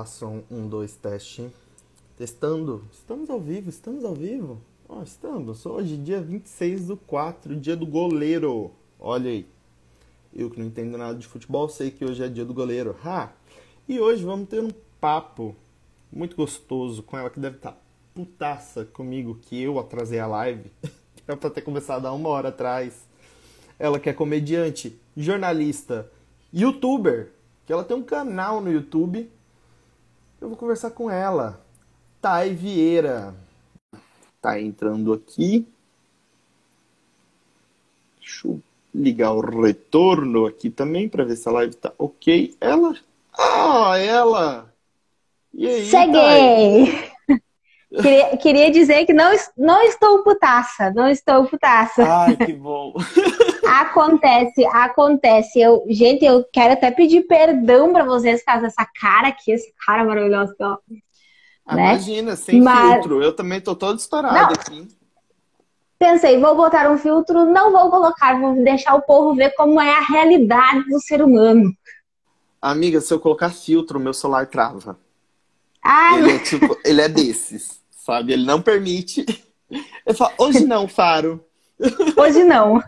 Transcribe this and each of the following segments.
Ação 1, 2, teste. Testando. Estamos ao vivo, estamos ao vivo? Ó, estamos. Hoje, dia 26 do 4, dia do goleiro. Olha aí. Eu que não entendo nada de futebol, sei que hoje é dia do goleiro. Ha! E hoje vamos ter um papo muito gostoso com ela que deve estar putaça comigo que eu atrasei a live. Era pra ter começado há uma hora atrás. Ela que é comediante, jornalista, youtuber, que ela tem um canal no YouTube. Eu vou conversar com ela. Thay Vieira. Tá entrando aqui. Deixa eu ligar o retorno aqui também para ver se a live tá ok. Ela? Ah, ela! E aí, Cheguei! Queria, queria, dizer que não, não estou putaça, não estou putaça. Ai, que bom. acontece, acontece. Eu, gente, eu quero até pedir perdão para vocês caso essa cara aqui, essa cara maravilhosa. Ó, ah, né? Imagina, sem Mas... filtro. Eu também tô todo estourado aqui. Pensei, vou botar um filtro, não vou colocar, vou deixar o povo ver como é a realidade do ser humano. Amiga, se eu colocar filtro, meu celular trava. Ele é tipo, ele é desses, sabe? Ele não permite. Eu falo, hoje não, Faro. Hoje não.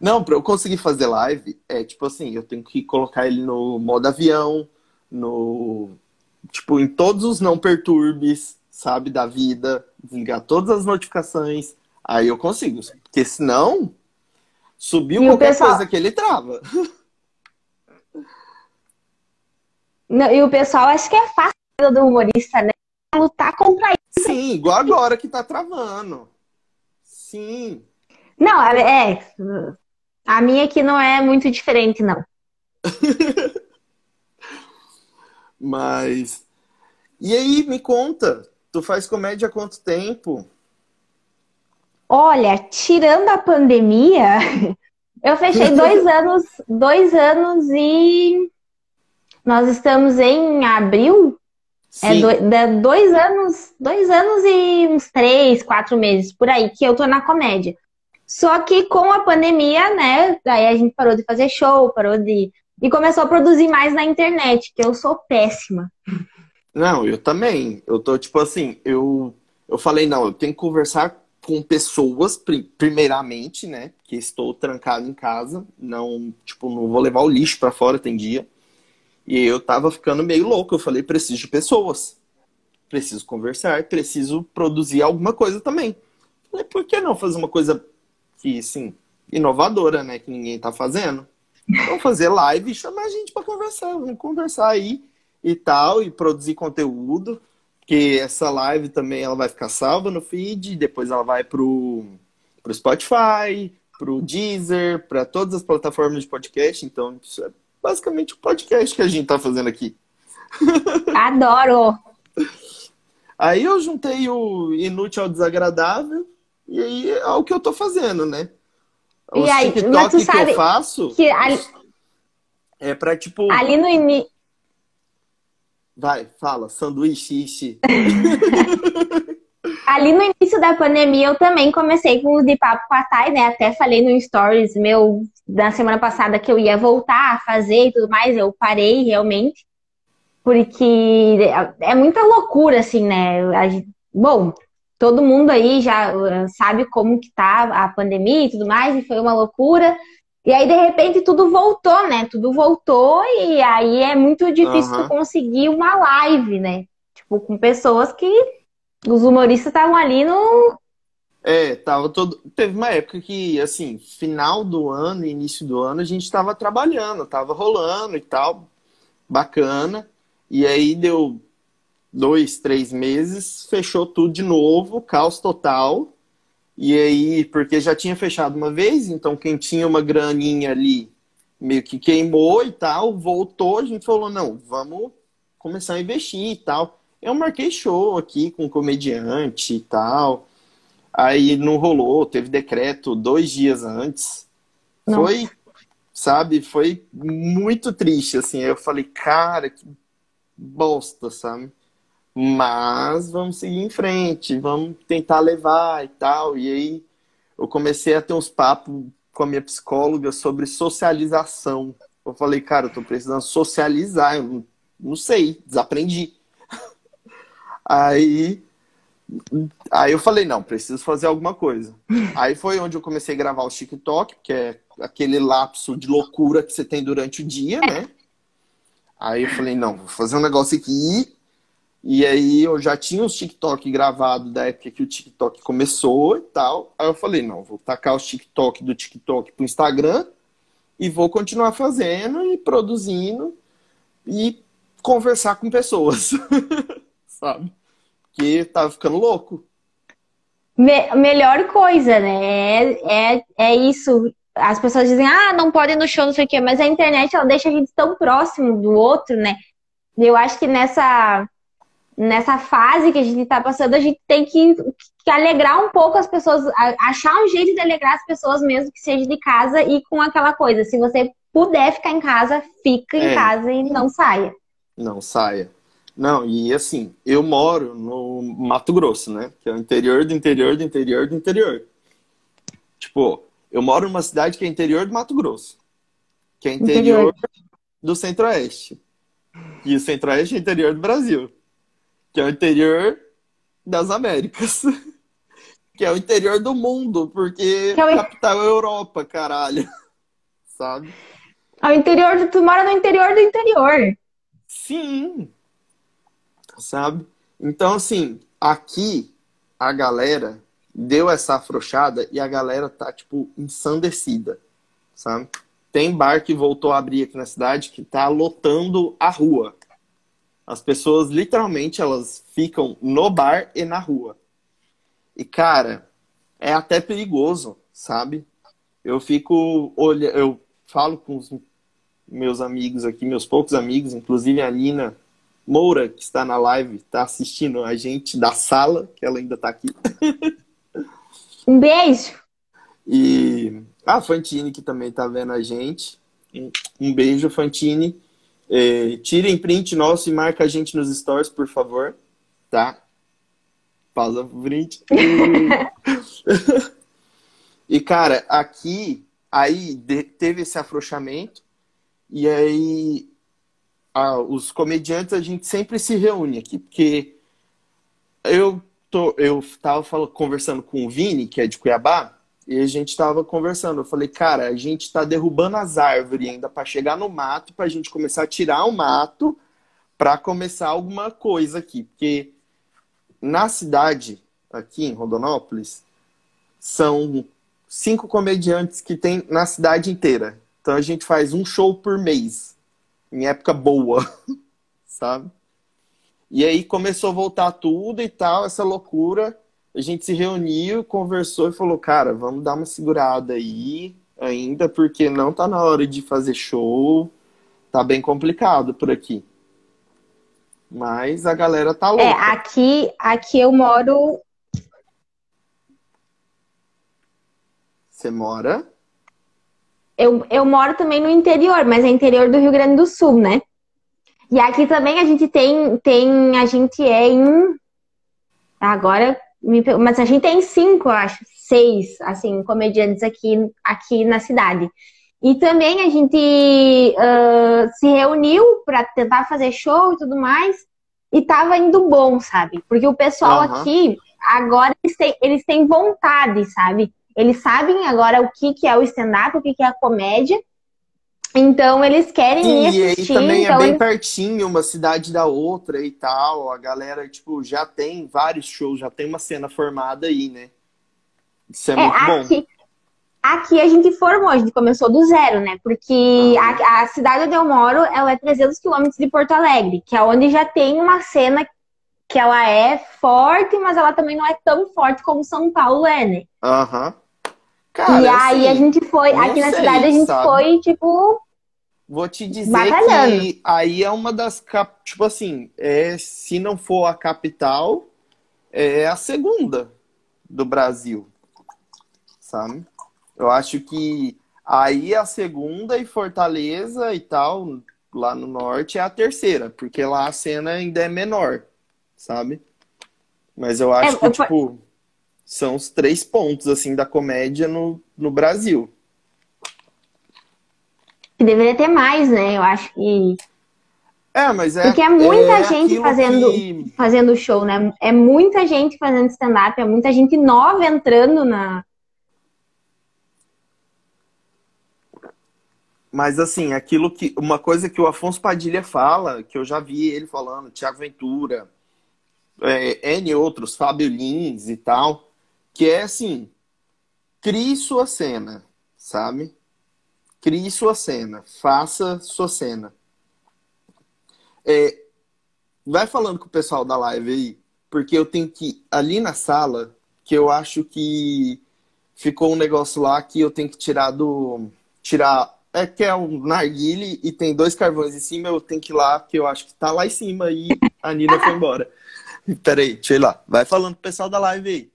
Não, para eu conseguir fazer live, é tipo assim, eu tenho que colocar ele no modo avião, no tipo em todos os não perturbes, sabe, da vida, desligar todas as notificações, aí eu consigo, porque senão subiu e qualquer pessoal... coisa que ele trava. Não, e o pessoal acho que é fácil do humorista, né? Lutar contra isso. Sim, igual agora que tá travando. Sim. Não, é. A minha aqui não é muito diferente, não. Mas. E aí, me conta, tu faz comédia há quanto tempo? Olha, tirando a pandemia, eu fechei dois anos, dois anos e nós estamos em abril. É Sim. É dois anos, dois anos e uns três, quatro meses por aí que eu tô na comédia. Só que com a pandemia, né? Daí a gente parou de fazer show, parou de. E começou a produzir mais na internet, que eu sou péssima. Não, eu também. Eu tô, tipo assim, eu, eu falei, não, eu tenho que conversar com pessoas, primeiramente, né? Que estou trancado em casa. Não, tipo, não vou levar o lixo para fora, tem dia. E eu tava ficando meio louco. Eu falei, preciso de pessoas. Preciso conversar, preciso produzir alguma coisa também. Falei, por que não fazer uma coisa que, sim, inovadora, né? Que ninguém tá fazendo. Vamos fazer live e chamar a gente para conversar. Vamos conversar aí e tal, e produzir conteúdo. Que essa live também ela vai ficar salva no feed, depois ela vai pro, pro Spotify, pro Deezer, para todas as plataformas de podcast. Então, isso é basicamente o podcast que a gente tá fazendo aqui. Adoro! Aí eu juntei o inútil ao desagradável e aí é o que eu tô fazendo, né? Os e aí, TikTok que eu faço que ali... é pra tipo. Ali no início. Vai, fala, sanduíche. Ali no início da pandemia, eu também comecei com o de papo com a Thay, né? Até falei no stories meu da semana passada que eu ia voltar a fazer e tudo mais. Eu parei realmente. Porque é muita loucura, assim, né? Bom, todo mundo aí já uh, sabe como que tá a pandemia e tudo mais, e foi uma loucura. E aí, de repente, tudo voltou, né? Tudo voltou e aí é muito difícil uhum. conseguir uma live, né? Tipo, com pessoas que os humoristas estavam ali no. É, tava todo. Teve uma época que, assim, final do ano, início do ano, a gente tava trabalhando, tava rolando e tal, bacana. E aí deu dois, três meses, fechou tudo de novo, caos total. E aí, porque já tinha fechado uma vez, então quem tinha uma graninha ali meio que queimou e tal, voltou, a gente falou, não, vamos começar a investir e tal. Eu marquei show aqui com comediante e tal. Aí não rolou, teve decreto dois dias antes. Nossa. Foi, sabe, foi muito triste, assim. Eu falei, cara, que bosta, sabe? Mas vamos seguir em frente, vamos tentar levar e tal. E aí eu comecei a ter uns papos com a minha psicóloga sobre socialização. Eu falei, cara, eu tô precisando socializar, eu Não sei, desaprendi. Aí, aí eu falei, não, preciso fazer alguma coisa. Aí foi onde eu comecei a gravar o TikTok, que é aquele lapso de loucura que você tem durante o dia, né? Aí eu falei, não, vou fazer um negócio aqui. E aí eu já tinha os TikTok gravado da época que o TikTok começou e tal. Aí eu falei, não, vou tacar os TikTok do TikTok pro Instagram e vou continuar fazendo e produzindo e conversar com pessoas, sabe? Que tava ficando louco. Me melhor coisa, né? É, é, é isso. As pessoas dizem, ah, não pode ir no show, não sei o quê, mas a internet ela deixa a gente tão próximo do outro, né? Eu acho que nessa, nessa fase que a gente está passando, a gente tem que, que, alegrar um pouco as pessoas, achar um jeito de alegrar as pessoas mesmo que seja de casa e com aquela coisa. Se você puder ficar em casa, fica em é. casa e não saia. Não saia. Não, e assim, eu moro no Mato Grosso, né? Que é o interior do interior do interior do interior. Tipo, eu moro numa cidade que é interior do Mato Grosso. Que é interior, interior. do Centro-Oeste. E o Centro-Oeste é interior do Brasil. Que é o interior das Américas. que é o interior do mundo, porque é o... capital é Europa, caralho. Sabe? É o interior, tu mora no interior do interior. Sim. Sabe? Então, assim, aqui a galera deu essa afrouxada e a galera tá, tipo, ensandecida, sabe? Tem bar que voltou a abrir aqui na cidade que tá lotando a rua. As pessoas, literalmente, elas ficam no bar e na rua. E, cara, é até perigoso, sabe? Eu fico olhando, eu falo com os meus amigos aqui, meus poucos amigos, inclusive a Nina Moura, que está na live, está assistindo a gente da sala, que ela ainda está aqui. Um beijo! E a Fantine, que também está vendo a gente. Um beijo, Fantine. É, tirem print nosso e marca a gente nos stories, por favor. Tá? Pausa pro print. e, cara, aqui, aí teve esse afrouxamento. E aí, a, os comediantes, a gente sempre se reúne aqui, porque eu tô, eu tava falando, conversando com o Vini, que é de Cuiabá, e a gente tava conversando. Eu falei, cara, a gente tá derrubando as árvores ainda para chegar no mato, pra gente começar a tirar o mato para começar alguma coisa aqui. Porque na cidade, aqui em Rondonópolis, são cinco comediantes que tem na cidade inteira. Então a gente faz um show por mês, em época boa, sabe? E aí começou a voltar tudo e tal, essa loucura. A gente se reuniu, conversou e falou, cara, vamos dar uma segurada aí ainda, porque não tá na hora de fazer show. Tá bem complicado por aqui. Mas a galera tá é, louca. É, aqui, aqui eu moro. Você mora? Eu, eu moro também no interior, mas é interior do Rio Grande do Sul, né? E aqui também a gente tem, tem a gente é em. Agora, mas a gente tem cinco, eu acho, seis, assim, comediantes aqui, aqui na cidade. E também a gente uh, se reuniu para tentar fazer show e tudo mais, e tava indo bom, sabe? Porque o pessoal uhum. aqui, agora eles têm, eles têm vontade, sabe? Eles sabem agora o que, que é o stand-up, o que, que é a comédia. Então eles querem Sim, ir assistir. E aí também é então... é bem pertinho, uma cidade da outra e tal. A galera, tipo, já tem vários shows, já tem uma cena formada aí, né? Isso é, é muito aqui, bom. Aqui a gente formou, a gente começou do zero, né? Porque a, a, cidade onde eu moro, ela é 300 quilômetros de Porto Alegre, que é onde já tem uma cena que ela é forte, mas ela também não é tão forte como São Paulo é, né? Aham. Cara, e aí a assim, gente foi, aqui na cidade a gente sabe? foi, tipo. Vou te dizer batalhando. que aí é uma das cap... tipo assim, é, se não for a capital, é a segunda do Brasil. Sabe? Eu acho que aí é a segunda e Fortaleza e tal, lá no norte, é a terceira, porque lá a cena ainda é menor, sabe? Mas eu acho é, que, eu... tipo são os três pontos assim da comédia no, no Brasil. Deveria ter mais, né? Eu acho que. É, mas é. Porque é muita é gente fazendo, que- fazendo show, né? É muita gente fazendo stand-up, é muita gente nova entrando na. Mas assim, aquilo que. Uma coisa que o Afonso Padilha fala, que eu já vi ele falando, Tiago Ventura, é, N outros, Fábio Lins e tal, que é assim, crie sua cena, sabe? Crie sua cena, faça sua cena. É, vai falando com o pessoal da live aí, porque eu tenho que ali na sala, que eu acho que ficou um negócio lá que eu tenho que tirar do tirar é que é um narguile e tem dois carvões em cima, eu tenho que ir lá, que eu acho que tá lá em cima e a Nina foi embora. Peraí, deixa eu ir lá. Vai falando pro pessoal da live aí.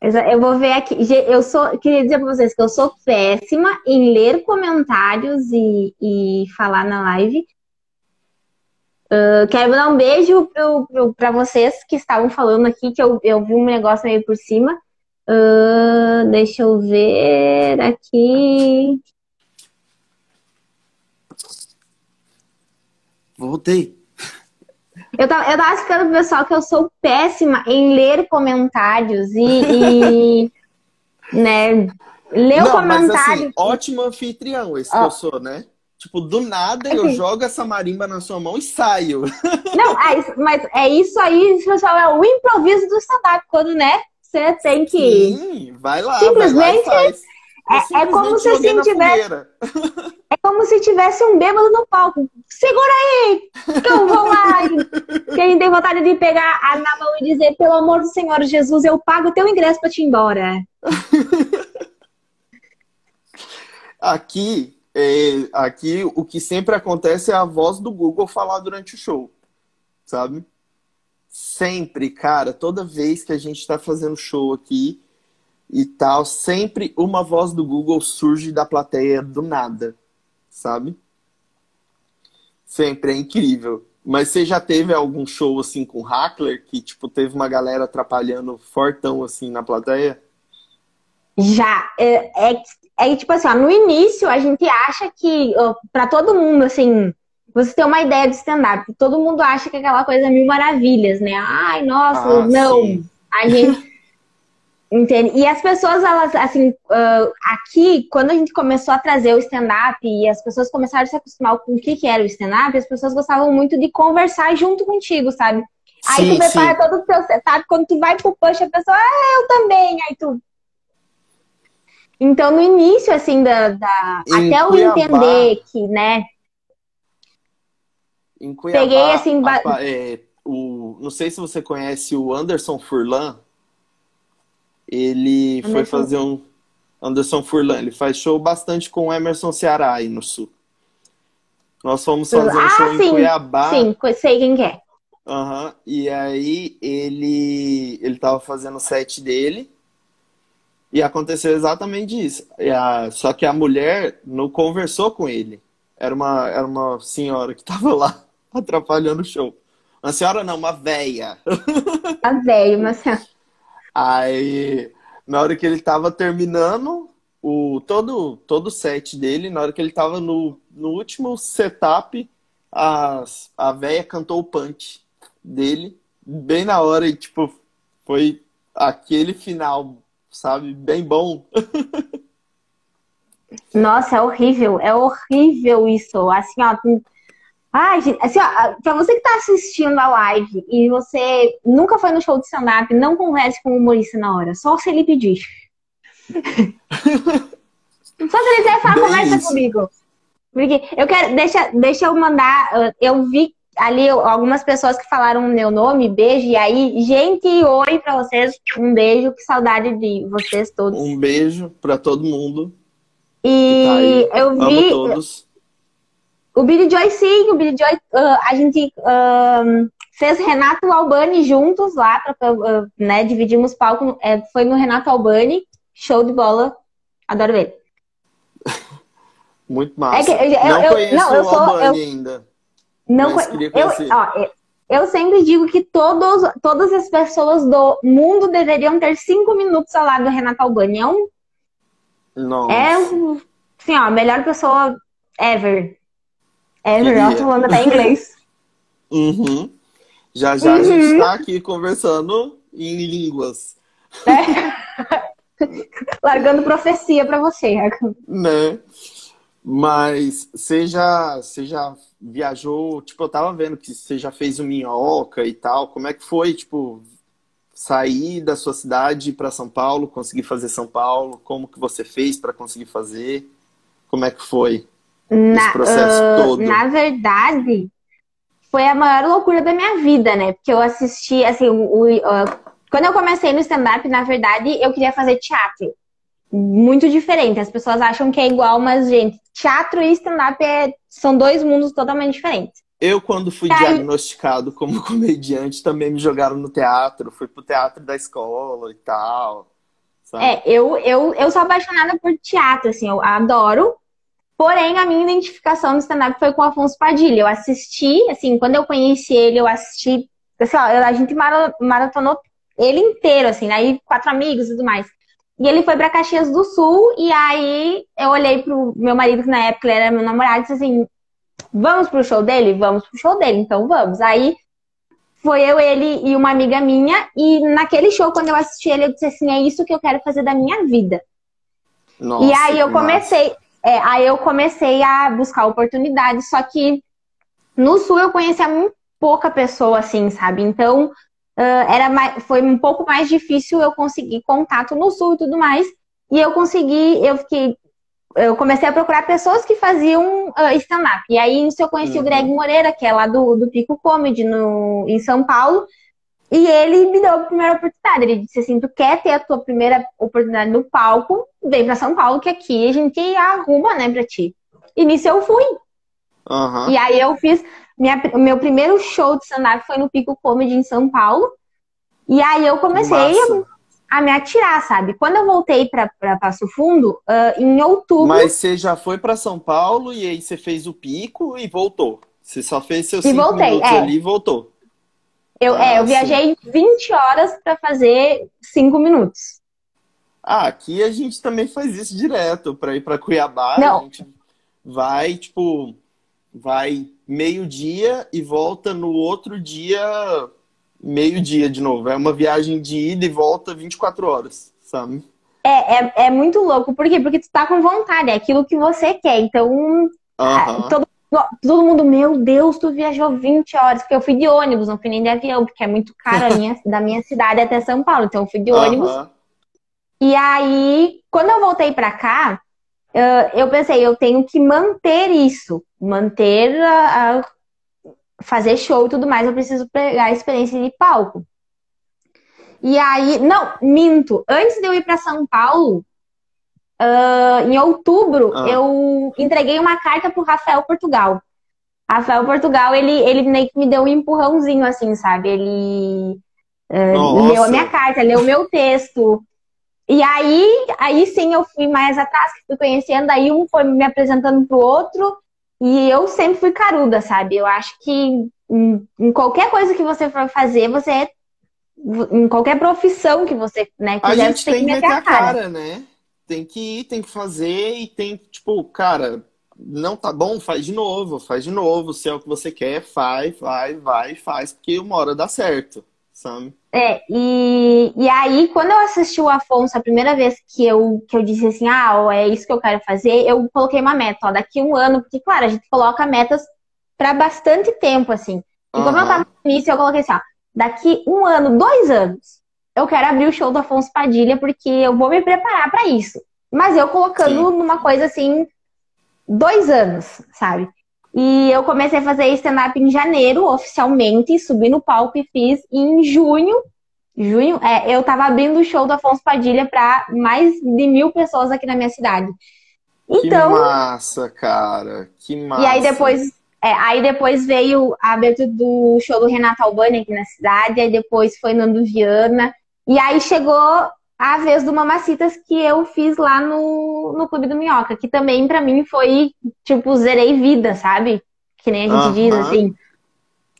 Eu vou ver aqui. Eu sou, queria dizer pra vocês que eu sou péssima em ler comentários e, e falar na live. Ah, quero dar um beijo pra vocês que estavam falando aqui, que eu, eu vi um negócio meio por cima. Ah, deixa eu ver aqui. Voltei. Eu tava, eu tava explicando pro pessoal que eu sou péssima em ler comentários e, e, né, ler o Não, mas comentário. assim, ótimo anfitrião esse que Ó. eu sou, né? Tipo, do nada eu Assim. jogo essa marimba na sua mão e saio. Não, é mas é isso aí, pessoal, é o improviso do stand-up, quando, né, você tem que... Sim, vai lá, vai lá é- é como se assim tivesse-. É como se tivesse um bêbado no palco. Segura aí, que eu vou lá. Que a gente tem vontade de pegar a- na mão e dizer, pelo amor do Senhor Jesus, eu pago o teu ingresso pra te ir embora. Aqui, é, aqui o que sempre acontece é a voz do Google falar durante o show, sabe? Sempre, cara, toda vez que a gente tá fazendo show aqui e tal, sempre uma voz do Google surge da plateia do nada, sabe? Sempre, é incrível. Mas você já teve algum show assim com hackler que, tipo, teve uma galera atrapalhando fortão assim na plateia? Já, é, é, é tipo assim, ó, no início a gente acha que, ó, pra todo mundo, assim, você tem uma ideia de stand-up, todo mundo acha que é aquela coisa mil maravilhas, né? Ai, nossa, Ah, não. sim. A gente. Entende? E as pessoas, elas, assim, ah, aqui, quando a gente começou a trazer o stand-up e as pessoas começaram a se acostumar com o que, que era o stand-up, as pessoas gostavam muito de conversar junto contigo, sabe? Aí Sim, tu prepara sim. todo o teu setup, quando tu vai pro punch, a pessoa, ah, eu também. Aí tu. Então, no início, assim, da, da- até eu entender que, né? Em Cuiabá, Peguei, assim, ba- é, o, não sei se você conhece o Anderson Furlan. Ele foi Anderson. fazer um. Anderson Furlan, ele faz show bastante com o Emerson Ceará aí no sul. Nós fomos fazer um Ah, show em sim, Cuiabá. Sim, sei quem que é. Aham, E aí ele ele tava fazendo o set dele e aconteceu exatamente isso. A- só que a mulher não conversou com ele. Era uma, era uma senhora que tava lá atrapalhando o show. Uma senhora não, uma véia. A velho, mas assim, Aí, na hora que ele tava terminando o todo todo set dele, na hora que ele tava no, no último setup, a, a véia cantou o punch dele bem na hora e tipo foi aquele final, sabe, bem bom. Nossa, é horrível, é horrível isso. Assim, ó. Ai, gente, assim, ó, pra você que tá assistindo a live e você nunca foi no show de stand-up, não converse com o humorista na hora, só se ele pedir. só se ele quiser falar, conversa isso. comigo. Porque eu quero, deixa, deixa eu mandar, eu vi ali algumas pessoas que falaram o meu nome, beijo, e aí, gente, oi pra vocês, um beijo, que saudade de vocês todos. Um beijo pra todo mundo. E Tá eu Amo vi, todos. O Billy Joy, sim, o Billy Joy, ah, a gente ah, fez Renato Albani juntos lá, pra, ah, né? Dividimos palco, é, foi no Renato Albani, show de bola, adoro ele. Muito massa. É eu- eu- não eu- conheço não, eu o sou- Albani ainda. Não, Mas eu, ó, eu, eu sempre digo que todos, todas as pessoas do mundo deveriam ter cinco minutos ao lado do Renato Albani. É um, Nossa. é assim, ó, a melhor pessoa ever. É, nós falando até inglês. Uhum. Já já a gente está aqui conversando em línguas, É. Largando profecia pra você. né? Mas você já, você já viajou, tipo, eu tava vendo que você já fez o Minhoca e tal. Como é que foi, tipo, sair da sua cidade para São Paulo, conseguir fazer São Paulo? Como que você fez para conseguir fazer? Como é que foi Na, processo ah, todo? na verdade, foi a maior loucura da minha vida, né? Porque eu assisti, assim, o, o- ah, quando eu comecei no stand-up, na verdade, eu queria fazer teatro. Muito diferente. As pessoas acham que é igual, mas, gente, teatro e stand-up é- são dois mundos totalmente diferentes. Eu, quando fui Aí- diagnosticado como comediante, também me jogaram no teatro. Fui pro teatro da escola e tal. Sabe? É, eu, eu, eu sou apaixonada por teatro, assim, eu adoro. Porém, a minha identificação no stand-up foi com o Afonso Padilha. Eu assisti, assim, quando eu conheci ele, eu assisti, assim, ó, a gente mara- maratonou ele inteiro, assim, aí quatro amigos e tudo mais. E ele foi pra Caxias do Sul, e aí eu olhei pro meu marido, que na época ele era meu namorado, e disse assim: vamos pro show dele? Vamos pro show dele, então vamos. Aí foi eu, ele e uma amiga minha, e naquele show, quando eu assisti ele, eu disse assim: é isso que eu quero fazer da minha vida. Nossa, E aí eu que massa. É, aí eu comecei a buscar oportunidades, só que no sul eu conhecia muito pouca pessoa, assim, sabe? Então ah, era mais, foi um pouco mais difícil eu conseguir contato no sul e tudo mais. E eu consegui, eu fiquei, eu comecei a procurar pessoas que faziam ah, stand-up. E aí nisso eu conheci Uhum. o Greg Moreira, que é lá do, do Pico Comedy no, em São Paulo. E ele me deu a primeira oportunidade. Ele disse assim: Tu quer ter a tua primeira oportunidade no palco? Vem pra São Paulo, que aqui a gente arruma, né, pra ti. E nisso eu fui. Aham. E aí eu fiz. Minha, o meu primeiro show de stand-up foi no Pico Comedy em São Paulo. E aí eu comecei Massa. a me atirar, sabe? Quando eu voltei pra, pra Passo Fundo, ah, em outubro. Mas você já foi pra São Paulo e aí você fez o pico e voltou. Você só fez seus E cinco voltei, minutos é. ali e voltou. Eu, Ah, é, eu sim. viajei 20 horas pra fazer 5 minutos. Ah, aqui a gente também faz isso direto. Pra ir pra Cuiabá, Não. a gente vai, tipo, vai meio-dia e volta no outro dia, meio-dia de novo. É uma viagem de ida e volta 24 horas, sabe? É, é, é muito louco. Por quê? Porque tu tá com vontade, é aquilo que você quer. Então. Ah, todo, todo mundo, meu Deus, tu viajou 20 horas, porque eu fui de ônibus, não fui nem de avião, porque é muito caro minha, da minha cidade até São Paulo, então eu fui de ônibus. E aí, quando eu voltei pra cá, eu pensei, eu tenho que manter isso, manter a, a- fazer show e tudo mais, eu preciso pegar a experiência de palco. E aí, não, minto, antes de eu ir pra São Paulo, ah, em outubro, Ah. eu entreguei uma carta pro Rafael Portugal. Rafael Portugal, ele, ele meio que me deu um empurrãozinho, assim, sabe? Ele Nossa. leu a minha carta, leu o meu texto. E aí, aí sim eu fui mais atrás, fui conhecendo, aí um foi me apresentando pro outro, e eu sempre fui caruda, sabe? Eu acho que em, em qualquer coisa que você for fazer, você em qualquer profissão que você né, A gente você tem que meter a cara. cara. né? Tem que ir, tem que fazer e tem, tipo, cara, não tá bom, faz de novo, faz de novo. Se é o que você quer, faz, vai, vai, faz, porque uma hora dá certo, sabe? É, e, e aí, quando eu assisti o Afonso, a primeira vez que eu, que eu disse assim, ah, ó, é isso que eu quero fazer, eu coloquei uma meta, ó, daqui um ano, porque, claro, a gente coloca metas para bastante tempo, assim. E como eu tava no início, eu coloquei assim, ó, daqui um ano, dois anos, eu quero abrir o show do Afonso Padilha, porque eu vou me preparar para isso. Mas eu colocando Sim. numa coisa assim, dois anos, sabe? E eu comecei a fazer stand-up em janeiro, oficialmente, subi no palco e fiz. E em junho, junho, é, eu tava abrindo o show do Afonso Padilha para mais de mil pessoas aqui na minha cidade. Que Então, massa, cara. Que massa. e aí depois, é, aí depois veio a abertura do show do Renato Albani aqui na cidade, aí depois foi Nando Viana, e aí chegou a vez do Mamacitas que eu fiz lá no, no Clube do Minhoca, que também pra mim foi, tipo, zerei vida, sabe? Que nem a gente diz, assim.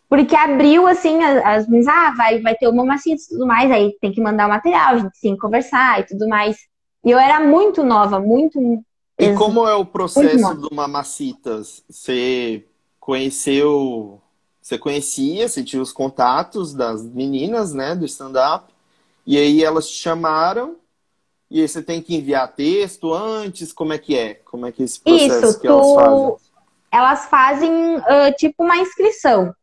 Porque abriu, assim, as, as meninas, ah, vai, vai ter o Mamacitas e tudo mais, aí tem que mandar o material, a gente tem que conversar e tudo mais. E eu era muito nova, muito... E como é o processo do Mamacitas? Você conheceu. Você conhecia, você tinha os contatos das meninas, né, do stand-up, e aí elas te chamaram, e aí você tem que enviar texto antes, como é que é? Como é que é esse processo Isso, que elas tu- fazem? Elas fazem ah, tipo uma inscrição.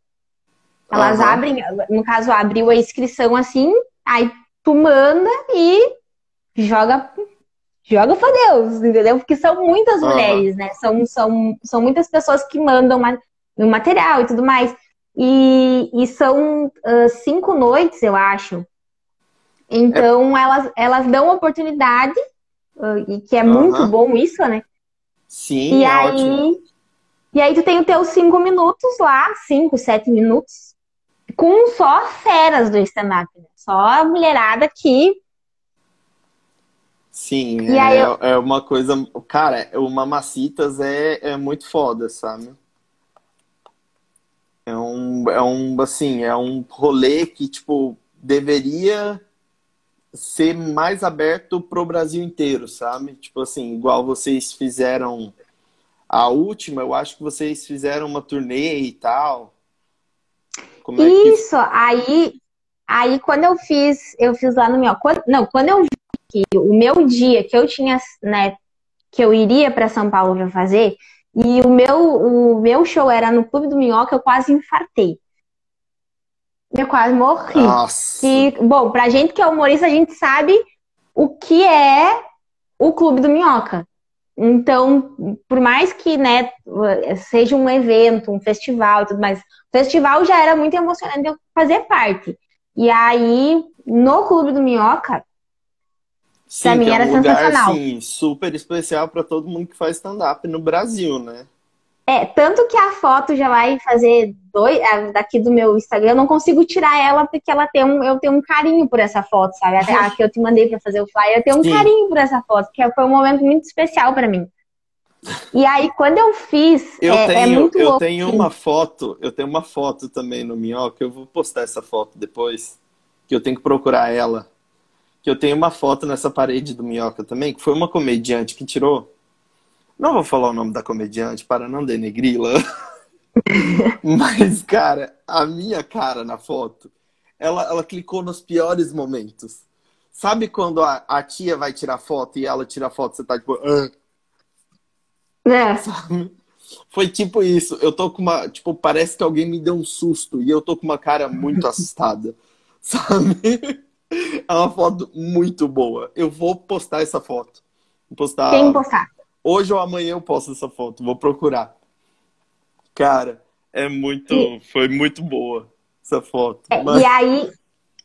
Elas Aham. abrem, no caso, abriu a inscrição assim, aí tu manda e joga, joga pra Deus, entendeu? Porque são muitas Aham. mulheres, né? São, são, são muitas pessoas que mandam ma- o material e tudo mais. E, e são ah, cinco noites, eu acho. Então, elas, elas dão oportunidade, ah, e que é muito bom isso, né? Sim, E é aí, ótimo. e aí tu tem os teus cinco minutos lá, cinco, sete minutos, com só feras do stand-up, né? Só a mulherada que. Sim, E é, eu- é uma coisa. Cara, o Mamacitas é, é muito foda, sabe? É um, é um, assim, é um rolê que, tipo, deveria ser mais aberto pro Brasil inteiro, sabe? Tipo assim, igual vocês fizeram a última, eu acho que vocês fizeram uma turnê e tal. Como é que Isso, aí, aí quando eu fiz, eu fiz lá no meu. quando- não, quando eu vi que o meu dia que eu tinha, né, que eu iria para São Paulo para fazer, e o meu, o meu show era no Clube do Minhoca, eu quase infartei. Eu quase morri. Nossa. Que, bom, pra gente que é humorista, a gente sabe o que é o Clube do Minhoca. Então, por mais que, né, seja um evento, um festival e tudo mais, o festival já era muito emocionante eu fazer parte. E aí, no Clube do Minhoca, Sim, Pra mim é era um lugar sensacional. assim, super especial para todo mundo que faz stand-up no Brasil, né? É, tanto que a foto já vai fazer dois, a daqui do meu Instagram, eu não consigo tirar ela porque ela tem um, eu tenho um carinho por essa foto, sabe? Até a que eu te mandei pra fazer o flyer, eu tenho um Sim. carinho por essa foto, que foi um momento muito especial pra mim. E aí, quando eu fiz, Eu é, é tenho, muito eu louco. tenho uma foto, eu tenho uma foto também no Minhoca, eu vou postar essa foto depois, que eu tenho que procurar ela. Que eu tenho uma foto nessa parede do Minhoca também, que foi uma comediante que tirou. Não vou falar o nome da comediante para não denegri-la. Mas, cara, a minha cara na foto, ela, ela clicou nos piores momentos. Sabe quando a, a tia vai tirar foto e ela tira foto, você tá tipo. "Ah", É. sabe? Foi tipo isso. Eu tô com uma. Tipo, parece que alguém me deu um susto e eu tô com uma cara muito assustada. Sabe? É uma foto muito boa. Eu vou postar essa foto. Vou postar. Tem que postar. Hoje ou amanhã eu posto essa foto. Vou procurar. Cara, é muito. Foi muito boa essa foto. É, Mas- E aí,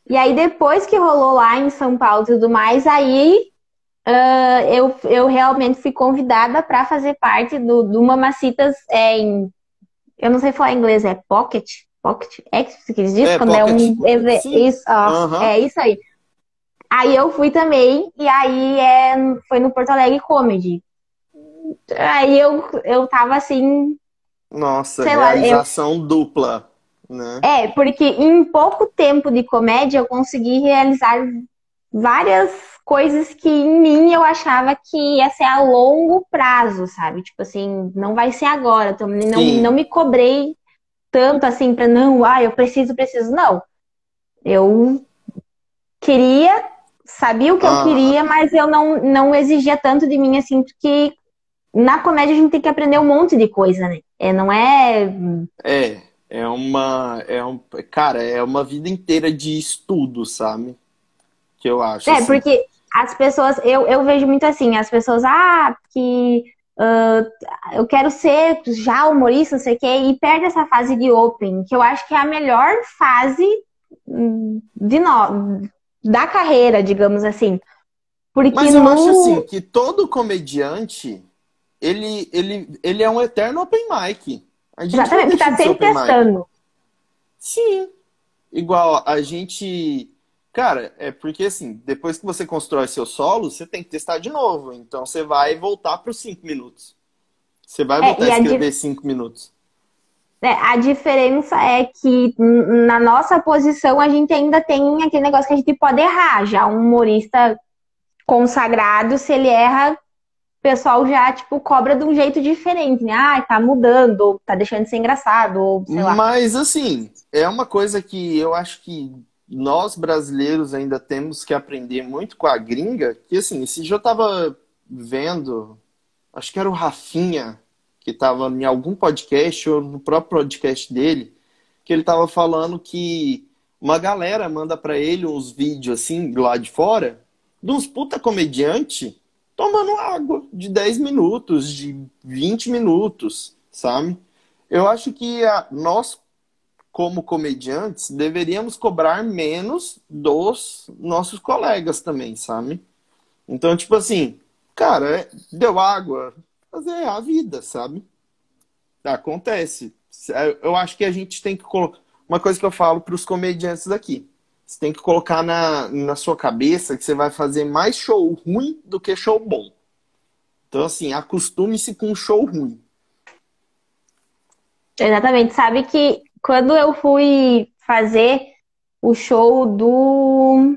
e aí, depois que rolou lá em São Paulo e tudo mais, aí ah, eu, eu realmente fui convidada para fazer parte do, do Mamacitas é, em. Eu não sei falar inglês, é Pocket? Pocket X, que eles dizem? É, quando é Pocket. um. eve- Sim. Isso, ó, Aham. é isso aí. Aí eu fui também, e aí é, foi no Porto Alegre Comedy. Aí eu, eu tava assim, Nossa, Sei lá, eu- realização dupla, né? É, porque em pouco tempo de comédia eu consegui realizar várias coisas que em mim eu achava que ia ser a longo prazo, sabe? Tipo assim, não vai ser agora. Então, não, Sim. não me cobrei tanto assim pra não, ah, eu preciso, preciso. Não. Eu queria, sabia o que eu Ah. queria, mas eu não, não exigia tanto de mim assim, porque na comédia a gente tem que aprender um monte de coisa, né? É, não é É, é uma, é um, cara, é uma vida inteira de estudo, sabe? Que eu acho. É, assim. porque as pessoas, eu, eu vejo muito assim, as pessoas, ah, que ah, eu quero ser já humorista, não sei o quê, e perde essa fase de open, que eu acho que é a melhor fase hum, de no, da carreira, digamos assim. Porque Mas eu no... acho assim que todo comediante, ele, ele, ele é um eterno open mic. A gente Exatamente, deixa tá sempre mic. testando. Sim. Igual a gente. Cara, é porque assim, depois que você constrói seu solo, você tem que testar de novo. Então você vai voltar para os cinco minutos. Você vai É, voltar e a a escrever cinco minutos. É, a diferença é que na nossa posição a gente ainda tem aquele negócio que a gente pode errar. Já um humorista consagrado, se ele erra, pessoal já, tipo, cobra de um jeito diferente, né? Ah, tá mudando, tá deixando de ser engraçado, ou sei lá. Mas, assim, é uma coisa que eu acho que nós brasileiros ainda temos que aprender muito com a gringa, que, assim, esse dia eu tava vendo, acho que era o Rafinha, que tava em algum podcast, ou no próprio podcast dele, que ele tava falando que uma galera manda para ele uns vídeos, assim, lá de fora, de uns puta comediante tomando água de 10 minutos, de 20 minutos, sabe? Eu acho que a, nós, como comediantes, deveríamos cobrar menos dos nossos colegas também, sabe? Então, tipo assim, cara, é, deu água, fazer a vida, sabe? Acontece. É, eu acho que a gente tem que colocar. Uma coisa que eu falo para os comediantes aqui você tem que colocar na, na sua cabeça que você vai fazer mais show ruim do que show bom. Então, assim, acostume-se com show ruim. Exatamente. Sabe que quando eu fui fazer o show do.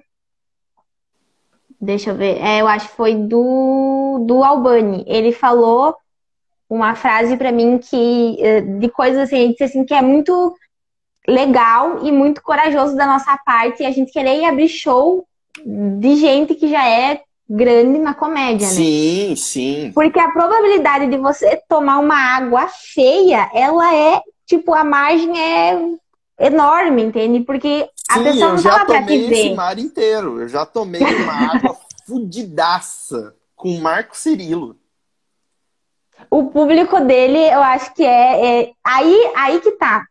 Deixa eu ver. É, eu acho que foi do, do Albani. Ele falou uma frase para mim que. Eh, de coisas assim, ele disse assim, que é muito legal e muito corajoso da nossa parte a gente querer abrir show de gente que já é grande na comédia, né? Sim, sim. Porque a probabilidade de você tomar uma água feia, ela é, tipo, a margem é enorme, entende? Porque a sim, pessoa não tava pra te ver. esse mar inteiro. Eu já tomei uma água fudidaça com o Marco Cirilo. O público dele, eu acho que é, é... Aí, aí que tá.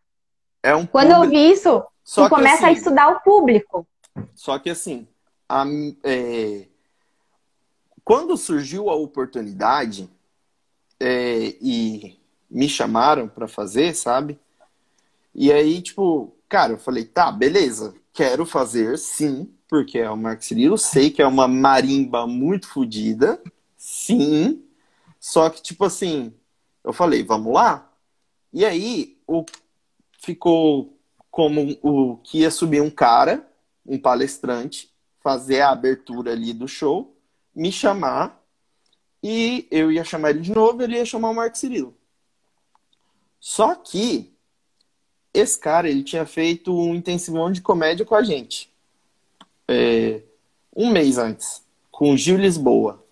É um Quando público... eu vi isso, Só tu começa assim, a estudar o público. Só que assim, a, é... quando surgiu a oportunidade é, e me chamaram para fazer, sabe? E aí, tipo, cara, eu falei, tá, beleza, quero fazer sim, porque é o Marcos Cirilo, sei que é uma marimba muito fodida, sim. Só que, tipo assim, eu falei, vamos lá? E aí, o ficou como o que ia subir um cara, um palestrante, fazer a abertura ali do show, me chamar e eu ia chamar ele de novo, ele ia chamar o Marco Cirilo. Só que esse cara, ele tinha feito um intensivão de comédia com a gente. É, um mês antes, com o Gil Lisboa.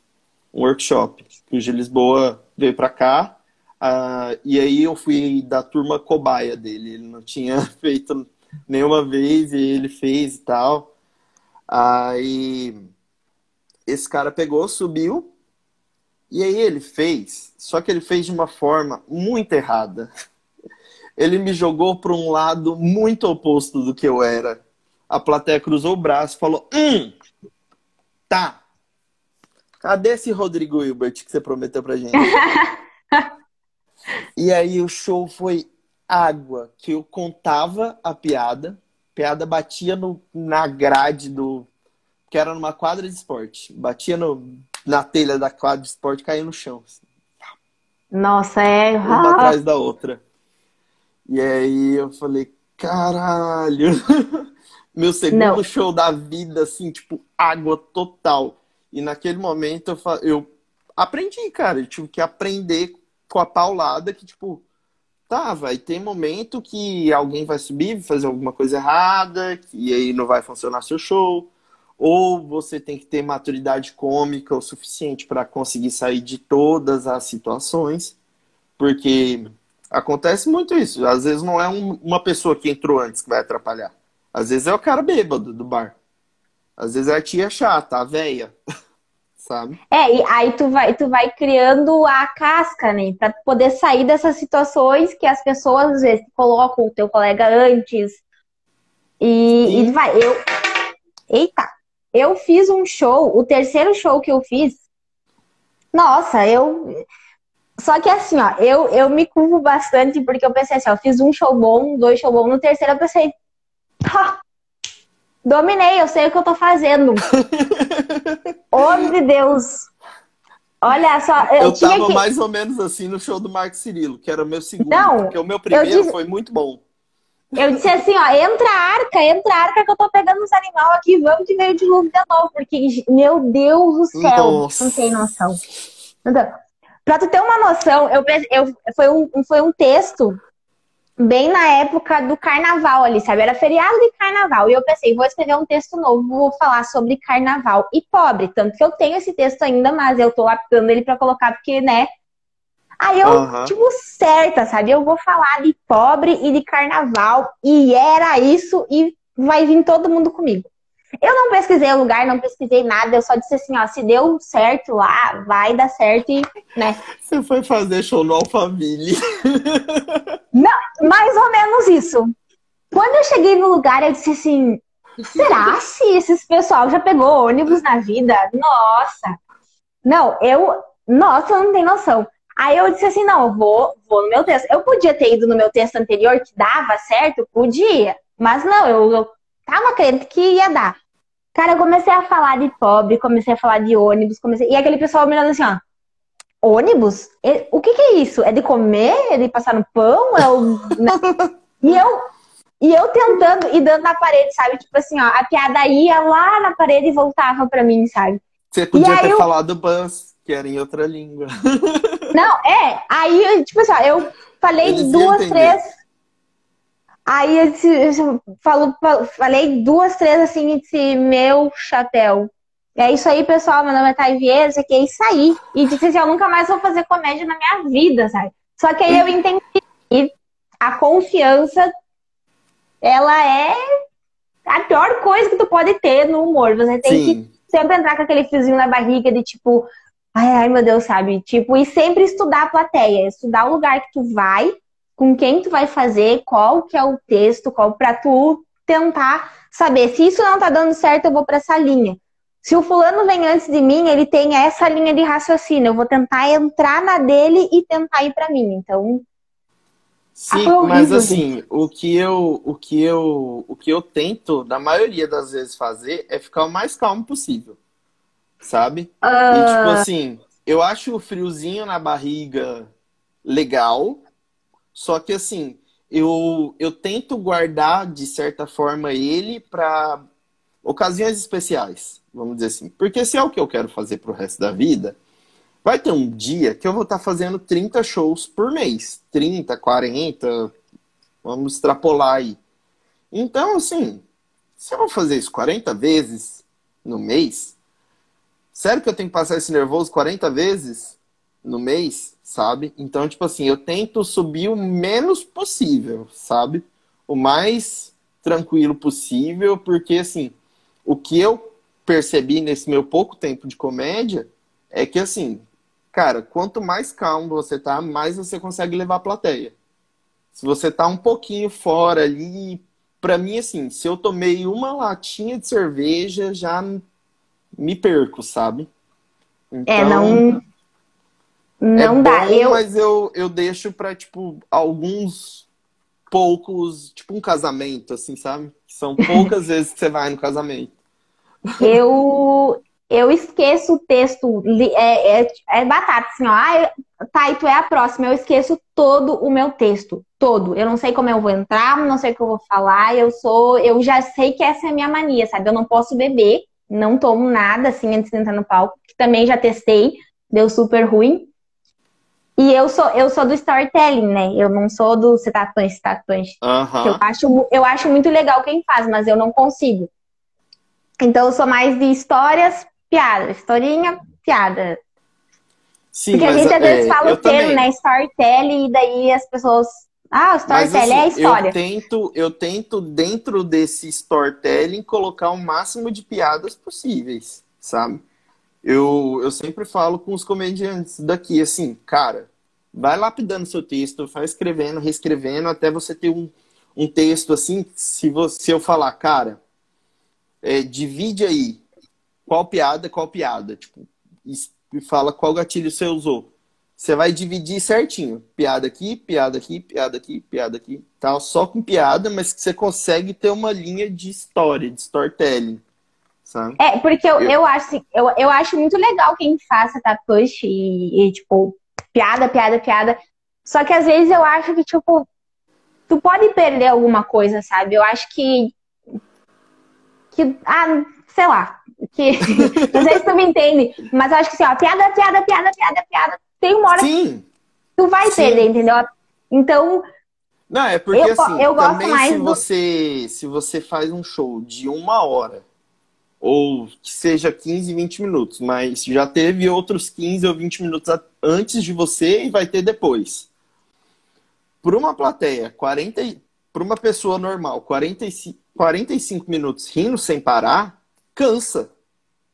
Um workshop. O Gil Lisboa veio para cá ah, e aí eu fui da turma cobaia dele. Ele não tinha feito nenhuma vez e ele fez e tal. Aí esse cara pegou, subiu e aí ele fez, só que ele fez de uma forma muito errada. Ele me jogou para um lado muito oposto do que eu era. A plateia cruzou o braço falou: Hum, tá. Cadê esse Rodrigo Hilbert que você prometeu pra gente? E aí o show foi água, que eu contava a piada, a piada batia no, na grade do. que era numa quadra de esporte. Batia no, na telha da quadra de esporte caía no chão. Assim. Nossa, é. Uma ah. atrás da outra. E aí eu falei, caralho! Meu segundo Não. show da vida, assim, tipo, água total. E naquele momento eu, eu aprendi, cara. Eu tive que aprender com a paulada que, tipo, tá, vai ter momento que alguém vai subir, fazer alguma coisa errada, e aí não vai funcionar seu show. Ou você tem que ter maturidade cômica o suficiente para conseguir sair de todas as situações, porque acontece muito isso. Às vezes não é um, uma pessoa que entrou antes que vai atrapalhar. Às vezes é o cara bêbado do bar. Às vezes é a tia chata, a véia. sabe? É, e aí tu vai, tu vai criando a casca, né? Pra poder sair dessas situações que as pessoas às vezes colocam o teu colega antes. E, e vai, eu. Eita! Eu fiz um show, o terceiro show que eu fiz. Nossa, eu. Só que assim, ó, eu, eu me curvo bastante porque eu pensei assim, ó, fiz um show bom, dois show bom, no terceiro eu pensei, Dominei, eu sei o que eu tô fazendo. Homem de Deus. Olha só. Eu, eu tava que... mais ou menos assim no show do Marco Cirilo, que era o meu segundo. Não, porque o meu primeiro disse... foi muito bom. Eu disse assim, ó, entra a arca, entra a arca que eu tô pegando os animais aqui, vamos de meio de luz de novo, porque, meu Deus do céu, Nossa. não tem noção. Então, pra tu ter uma noção, eu, eu, foi, um, foi um texto bem na época do carnaval ali, sabe? Era feriado de carnaval. E eu pensei, vou escrever um texto novo, vou falar sobre carnaval e pobre. Tanto que eu tenho esse texto ainda, mas eu tô lapidando ele para colocar, porque, né? Aí eu, uhum. tipo, certa, sabe? Eu vou falar de pobre e de carnaval. E era isso, e vai vir todo mundo comigo. Eu não pesquisei o lugar, não pesquisei nada, eu só disse assim, ó, se deu certo lá, vai dar certo e, né? Você foi fazer show no Alphaville. Não, mais ou menos isso. Quando eu cheguei no lugar, eu disse assim, será se esses pessoal já pegou ônibus na vida? Nossa! Não, eu, nossa, eu não tenho noção. Aí eu disse assim, não, eu vou, vou no meu texto. Eu podia ter ido no meu texto anterior, que dava certo? Podia. Mas não, eu, eu tava crendo que ia dar. Cara, eu comecei a falar de pobre, comecei a falar de ônibus, comecei... E aquele pessoal me olhando assim, ó. Ônibus? O que, que é isso? É de comer? É de passar no pão? É o... e eu e eu tentando e dando na parede, sabe? Tipo assim, ó, a piada ia lá na parede e voltava pra mim, sabe? Você podia ter eu... falado buzz, que era em outra língua. Não, é. Aí, tipo assim, ó, eu falei Eles duas, três. Aí eu, disse, eu falo, falei duas, três assim e disse, meu chapéu. É isso aí, pessoal. Meu nome é Thay Vieira, isso aqui é isso aí. E disse assim, eu nunca mais vou fazer comédia na minha vida, sabe? Só que aí eu entendi que a confiança, ela é a pior coisa que tu pode ter no humor. Você tem Sim. que sempre entrar com aquele fiozinho na barriga de tipo, ai, ai, meu Deus, sabe? Tipo, e sempre estudar a plateia, estudar o lugar que tu vai com quem tu vai fazer, qual que é o texto, qual para tu tentar saber se isso não tá dando certo, eu vou para essa linha. Se o fulano vem antes de mim, ele tem essa linha de raciocínio, eu vou tentar entrar na dele e tentar ir para mim. Então, Sim, ah, mas assim, o que eu o que eu o que eu tento da maioria das vezes fazer é ficar o mais calmo possível. Sabe? Uh... E tipo ah. assim, eu acho o friozinho na barriga legal, só que assim, eu, eu tento guardar de certa forma ele para ocasiões especiais, vamos dizer assim. Porque se é o que eu quero fazer pro resto da vida, vai ter um dia que eu vou estar tá fazendo 30 shows por mês. 30, 40, vamos extrapolar aí. Então, assim, se eu vou fazer isso 40 vezes no mês, sério que eu tenho que passar esse nervoso 40 vezes no mês? sabe? Então, tipo assim, eu tento subir o menos possível, sabe? O mais tranquilo possível, porque assim, o que eu percebi nesse meu pouco tempo de comédia é que assim, cara, quanto mais calmo você tá, mais você consegue levar a plateia. Se você tá um pouquinho fora ali, para mim assim, se eu tomei uma latinha de cerveja, já me perco, sabe? Então, é, não então, não é dá. Bom, eu... Mas eu, eu deixo pra, tipo, alguns poucos, tipo um casamento, assim, sabe? São poucas vezes que você vai no casamento. Eu, eu esqueço o texto, é, é, é batata, assim, ó. Ah, tá, e tu é a próxima. Eu esqueço todo o meu texto, todo. Eu não sei como eu vou entrar, não sei o que eu vou falar. Eu sou, eu já sei que essa é a minha mania, sabe? Eu não posso beber, não tomo nada, assim, antes de entrar no palco, que também já testei, deu super ruim. E eu sou, eu sou do storytelling, né? Eu não sou do citatões, citatões. Uhum. Eu, acho, eu acho muito legal quem faz, mas eu não consigo. Então eu sou mais de histórias, piada. Historinha, piada. Sim, Porque a gente às vezes é, fala o termo, também. né? Storytelling, e daí as pessoas. Ah, o storytelling mas, assim, é a história. Eu tento, eu tento, dentro desse storytelling, colocar o máximo de piadas possíveis, sabe? Eu, eu sempre falo com os comediantes daqui, assim, cara, vai lapidando seu texto, vai escrevendo, reescrevendo, até você ter um, um texto assim, se, você, se eu falar, cara, é, divide aí qual piada, qual piada, tipo, e fala qual gatilho você usou. Você vai dividir certinho. Piada aqui, piada aqui, piada aqui, piada aqui, tal, só com piada, mas que você consegue ter uma linha de história, de storytelling sabe? É, porque eu, eu... eu acho assim, eu, eu acho muito legal quem faça tá push e, e, tipo, piada, piada, piada. Só que às vezes eu acho que, tipo, tu pode perder alguma coisa, sabe? Eu acho que. que ah, sei lá. que. não sei se tu me entende, mas eu acho que assim, ó, piada, piada, piada, piada, piada. Tem uma hora Sim. que tu vai Sim. perder, entendeu? Então, Não, é porque Eu assim, eu gosto também mais se do- você se você faz um show de uma hora ou que seja 15, 20 minutos, mas já teve outros 15 ou 20 minutos antes de você e vai ter depois. Por uma plateia, 40, e- por uma pessoa normal, 45, 45 minutos rindo sem parar, cansa.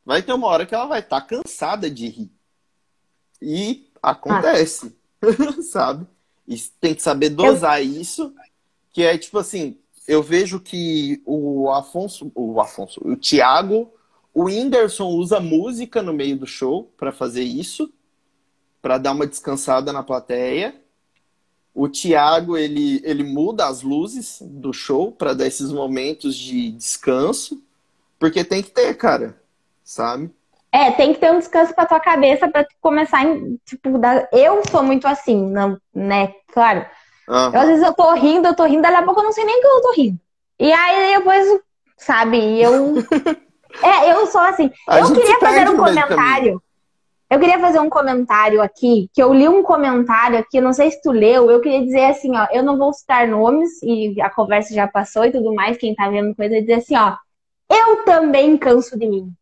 Vai ter uma hora que ela vai estar cansada de rir. E acontece, sabe? E tem que saber dosar isso, que é tipo assim, eu vejo que o Afonso, o Afonso, o Thiago, o Whindersson usa música no meio do show para fazer isso, para dar uma descansada na plateia. O Thiago, ele, ele muda as luzes do show para dar esses momentos de descanso, porque tem que ter, cara, sabe? é, tem que ter um descanso pra tua cabeça tu começar, em, tipo, dar... eu sou muito assim, não, né? Claro. Aham. Eu, às vezes eu tô rindo, eu tô rindo, daqui a pouco eu não sei nem que eu tô rindo. E aí depois, sabe, eu. É, eu sou assim. A eu queria fazer um comentário. Eu queria fazer um comentário aqui, que eu li um comentário aqui, não sei se tu leu, eu queria dizer assim, ó, eu não vou citar nomes, e a conversa já passou e tudo mais, quem tá vendo coisa, dizer assim, ó, eu também canso de mim.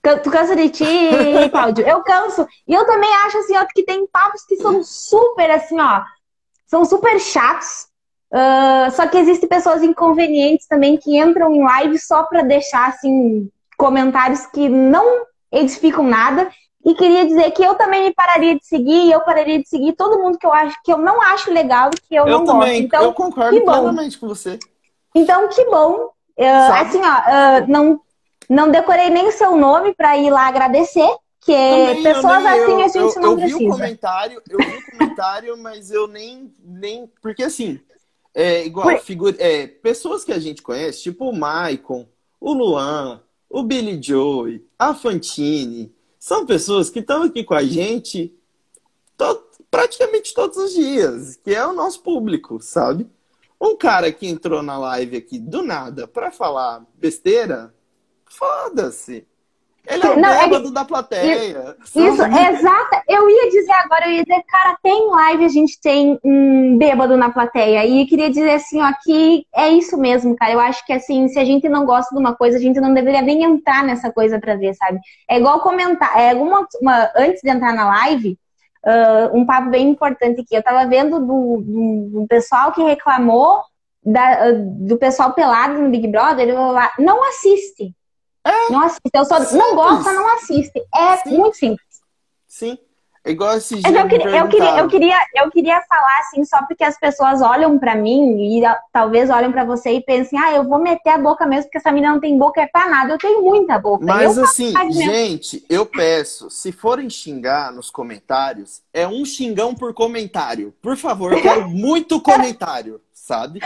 Tu cansa de ti, Cláudio? Eu canso. E eu também acho assim, ó, que tem papos que são super assim, ó, são super chatos. Ah, só que existem pessoas inconvenientes também que entram em live só pra deixar assim comentários que não edificam nada. E queria dizer que eu também me pararia de seguir, e eu pararia de seguir todo mundo que eu acho que eu não acho legal e que eu, Eu não também, gosto. Então, eu concordo que bom. plenamente com você. então, que bom. Sabe? assim, ó, ah, não, não decorei nem o seu nome pra ir lá agradecer, que Também, pessoas nem- assim eu, a gente eu, não eu vi o precisa. comentário, eu vi o comentário, mas eu nem, nem porque assim, é igual Por- figura, é, pessoas que a gente conhece, tipo o Maicon, o Luan, o Billy Joy, a Fantine, são pessoas que estão aqui com a gente praticamente todos os dias, que é o nosso público, sabe? Um cara que entrou na live aqui do nada pra falar besteira, foda-se. Ele é o Não, é bêbado da plateia. Isso, sabe? exata. Eu ia dizer agora, eu ia dizer, cara, tem live, a gente tem um bêbado na plateia. E eu queria dizer assim, ó, que é isso mesmo, cara. Eu acho que assim, se a gente não gosta de uma coisa, a gente não deveria nem entrar nessa coisa pra ver, sabe? É igual comentar. É alguma, uma- antes de entrar na live, ah, um papo bem importante aqui. Eu tava vendo do, do, do pessoal que reclamou da- do pessoal pelado no Big Brother, eu lá, não assiste. Não assiste. Eu só não Simples. gosta, não assiste. É Sim. muito simples. Sim. É igual esse Mas dia eu queria, eu, queria, eu, queria, eu queria falar assim, só porque as pessoas olham pra mim e ah, talvez olhem pra você e pensem, ah, eu vou meter a boca mesmo, porque essa menina não tem boca é pra nada. Eu tenho muita boca. Mas eu assim, gente, eu peço, se forem xingar nos comentários, é um xingão por comentário. Por favor, eu quero muito comentário, sabe?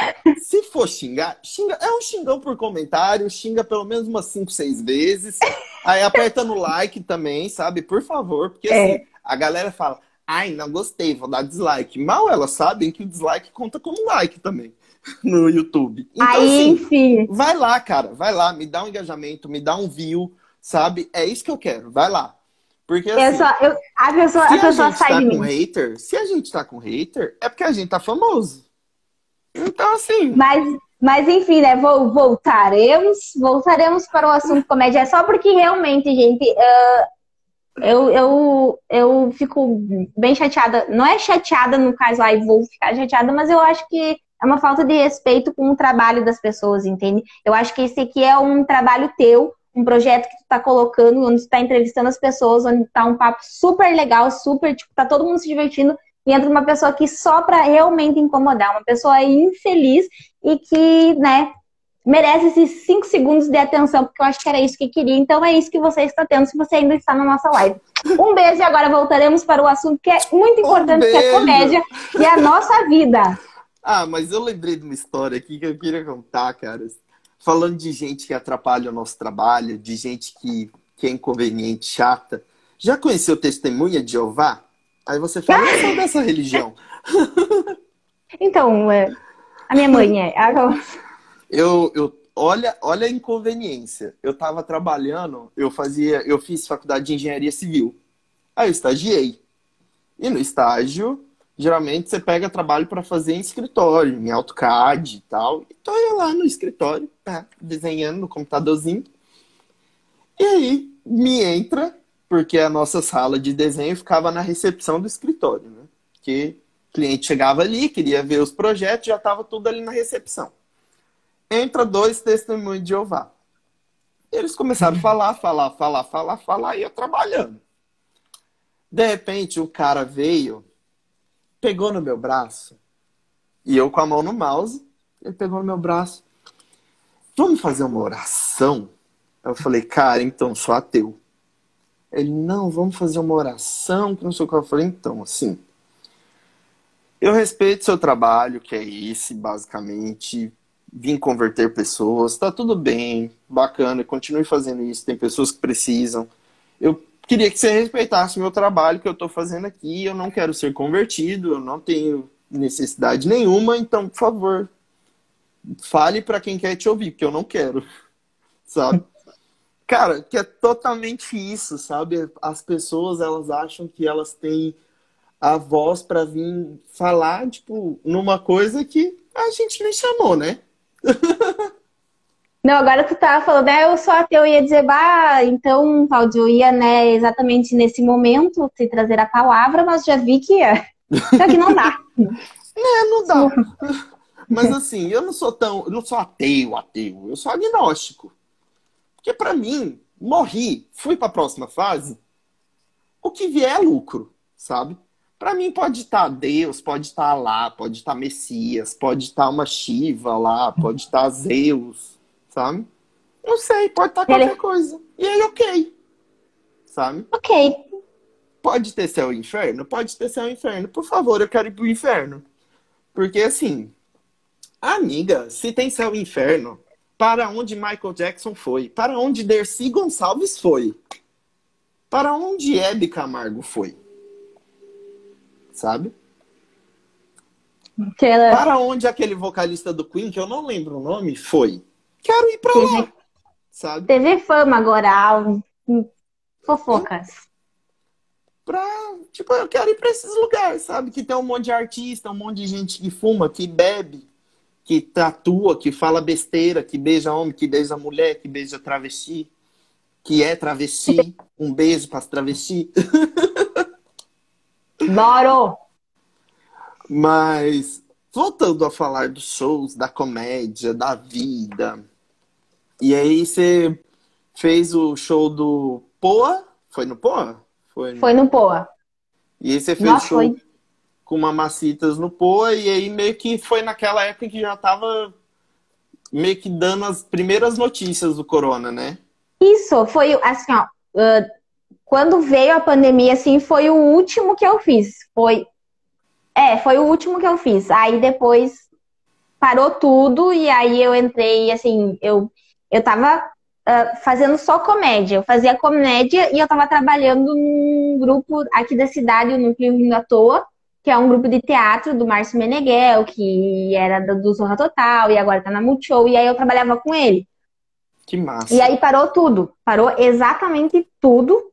Se for xingar, xinga, é um xingão por comentário, xinga pelo menos umas 5, 6 vezes. Aí aperta no like também, sabe? Por favor, porque É. assim, a galera fala, ai, não gostei, vou dar dislike. Mal elas sabem que o dislike conta como like também no YouTube. Então, Aí, assim, enfim. Vai lá, cara, vai lá, me dá um engajamento, me dá um view, sabe? É isso que eu quero, vai lá. Porque Eu assim, só, eu, a pessoa, se a pessoa gente sai tá com hater, se a gente tá com hater, é porque a gente tá famoso. Então, assim, Mas, mas enfim, né? Vol- voltaremos, voltaremos para o assunto comédia. É só porque realmente, gente, ah, eu, eu, eu fico bem chateada. Não é chateada no caso, aí vou ficar chateada, mas eu acho que é uma falta de respeito com o trabalho das pessoas, entende? Eu acho que esse aqui é um trabalho teu, um projeto que tu tá colocando, onde tu tá entrevistando as pessoas, onde tá um papo super legal, super, tipo, tá todo mundo se divertindo. E entra uma pessoa aqui só pra realmente incomodar, uma pessoa infeliz e que, né, merece esses cinco segundos de atenção, porque eu acho que era isso que queria. Então é isso que você está tendo se você ainda está na nossa live. Um beijo e agora voltaremos para o assunto que é muito importante, que é beijo. comédia e a nossa vida. ah, mas eu lembrei de uma história aqui que eu queria contar, cara. Falando de gente que atrapalha o nosso trabalho, de gente que, que é inconveniente, chata. Já conheceu Testemunha de Jeová? Aí você fala, eu sou dessa religião. Então, é, a minha mãe é. Eu, eu, olha, olha a inconveniência. Eu tava trabalhando, eu fazia, eu fiz faculdade de engenharia civil. Aí eu estagiei. E no estágio, geralmente você pega trabalho para fazer em escritório, em AutoCAD e tal. Então eu lá no escritório, tá, desenhando no computadorzinho. E aí me entra, porque a nossa sala de desenho ficava na recepção do escritório, né? Que o cliente chegava ali, queria ver os projetos, já estava tudo ali na recepção. Entra dois testemunhos de Jeová. Eles começaram a falar, falar, falar, falar, falar, e eu trabalhando. De repente, o cara veio, pegou no meu braço, e eu com a mão no mouse, ele pegou no meu braço. Vamos fazer uma oração? Eu falei, cara, então, sou ateu. Ele, não, vamos fazer uma oração, que não sei o que. Eu falei, então, assim, eu respeito seu trabalho, que é esse, basicamente. Vim converter pessoas, tá tudo bem, bacana, continue fazendo isso. Tem pessoas que precisam. Eu queria que você respeitasse o meu trabalho que eu estou fazendo aqui. Eu não quero ser convertido, eu não tenho necessidade nenhuma, então, por favor, fale para quem quer te ouvir, porque eu não quero, sabe? Cara, que é totalmente isso, sabe? As pessoas, elas acham que elas têm a voz para vir falar, tipo, numa coisa que a gente nem chamou, né? Não, agora tu tava falando, né? Eu sou ateu, ia dizer, bah, então, Claudio, eu ia, né, exatamente nesse momento te trazer a palavra, mas já vi que, já que não dá. é, não dá. Mas assim, eu não sou tão, eu não sou ateu, ateu, eu sou agnóstico. Porque para mim, morri, fui para a próxima fase, o que vier é lucro, sabe? Para mim pode estar Deus, pode estar lá, pode estar Messias, pode estar uma Shiva lá, pode estar Zeus, sabe? Não sei, pode estar qualquer coisa. E aí, ok. Sabe? Ok. Pode ter céu e inferno? Pode ter céu e inferno. Por favor, eu quero ir pro inferno. Porque assim, amiga, se tem céu e inferno, para onde Michael Jackson foi? Para onde Dercy Gonçalves foi? Para onde Hebe Camargo foi? sabe? Ela... Para onde aquele vocalista do Queen, que eu não lembro o nome, foi? Quero ir TV... lá, sabe? TV Fama agora, fofocas. Pra, tipo, eu quero ir pra esses lugares, sabe? Que tem um monte de artista, um monte de gente que fuma, que bebe, que tatua, que fala besteira, que beija homem, que beija mulher, que beija travesti, que é travesti. Um beijo para travesti. Boro! Mas, voltando a falar dos shows, da comédia, da vida. E aí você fez o show do Poa? Foi no Poa? Foi no, foi no Poa. E aí você fez Nossa, show foi. Com Mamacitas no Poa, e aí meio que foi naquela época que já tava meio que dando as primeiras notícias do corona, né? Isso, foi assim, ó. Quando veio a pandemia, assim, foi o último que eu fiz. Foi. É, foi o último que eu fiz. Aí depois parou tudo e aí eu entrei, assim, eu, eu tava uh, fazendo só comédia. Eu fazia comédia e eu tava trabalhando num grupo aqui da cidade, o Núcleo Rindo à Toa, que é um grupo de teatro do Márcio Meneghel, que era do Zorra Total e agora tá na Multishow, e aí eu trabalhava com ele. Que massa. E aí parou tudo. Parou exatamente tudo.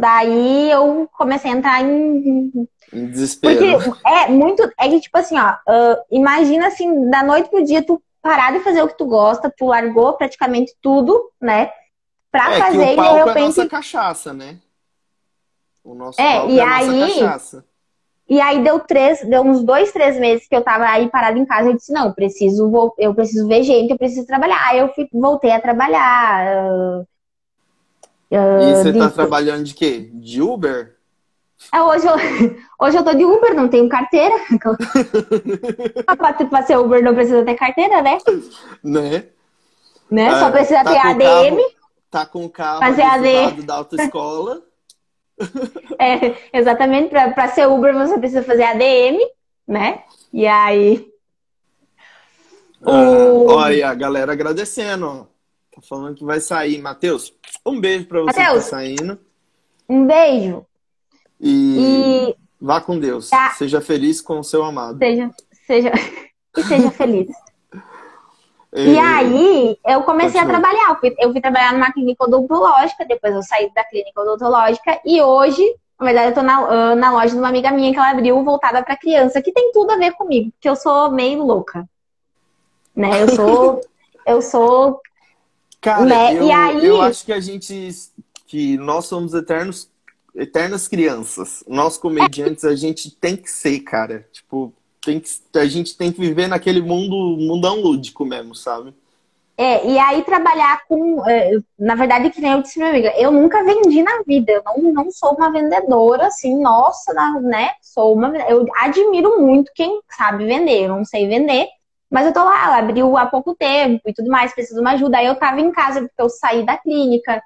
Daí eu comecei a entrar em. em desespero. Porque é muito. É que, tipo assim, ó, uh, imagina assim, da noite pro dia tu parar de fazer o que tu gosta, tu largou praticamente tudo, né? Pra é, fazer que o palco e de repente. É a nossa cachaça, né? O nosso é, e é a aí, nossa cachaça. E aí deu três, deu uns dois, três meses que eu tava aí parada em casa e disse, não, preciso, eu preciso ver gente, eu preciso trabalhar. Aí eu fui, voltei a trabalhar. Uh, e você está trabalhando de quê? De Uber? É, hoje, eu, hoje eu tô de Uber, não tenho carteira. Para ser Uber não precisa ter carteira, né? Né? né? Só é, precisa tá ter ADM. Carro, tá com o carro fazer ADM da autoescola. É, exatamente, para ser Uber você precisa fazer ADM, né? E aí. Ah, o... Olha, a galera agradecendo. Tá falando que vai sair. Matheus, um beijo pra você Mateus, que tá saindo. Um beijo. E, e... vá com Deus. Tá. Seja feliz com o seu amado. Seja, seja... e seja feliz. E aí, eu comecei Continua. a trabalhar. Eu fui, eu fui, trabalhar numa clínica odontológica, depois eu saí da clínica odontológica. E hoje, na verdade, eu tô na, ah, na loja de uma amiga minha que ela abriu voltada para criança, que tem tudo a ver comigo, porque eu sou meio louca. Né? Eu sou. eu sou. Cara, né? eu, aí... eu acho que a gente. que nós somos eternos, eternas crianças. Nós, comediantes, a gente tem que ser, cara. Tipo tem que, a gente tem que viver naquele mundo, mundão lúdico mesmo, sabe? É, e aí trabalhar com. É, na verdade, que nem eu disse, minha amiga, eu nunca vendi na vida. Eu não, não sou uma vendedora, assim, nossa, né? Sou uma. Eu admiro muito quem sabe vender. Eu não sei vender, mas eu tô lá, ela abriu há pouco tempo e tudo mais, preciso de uma ajuda. Aí eu tava em casa porque eu saí da clínica.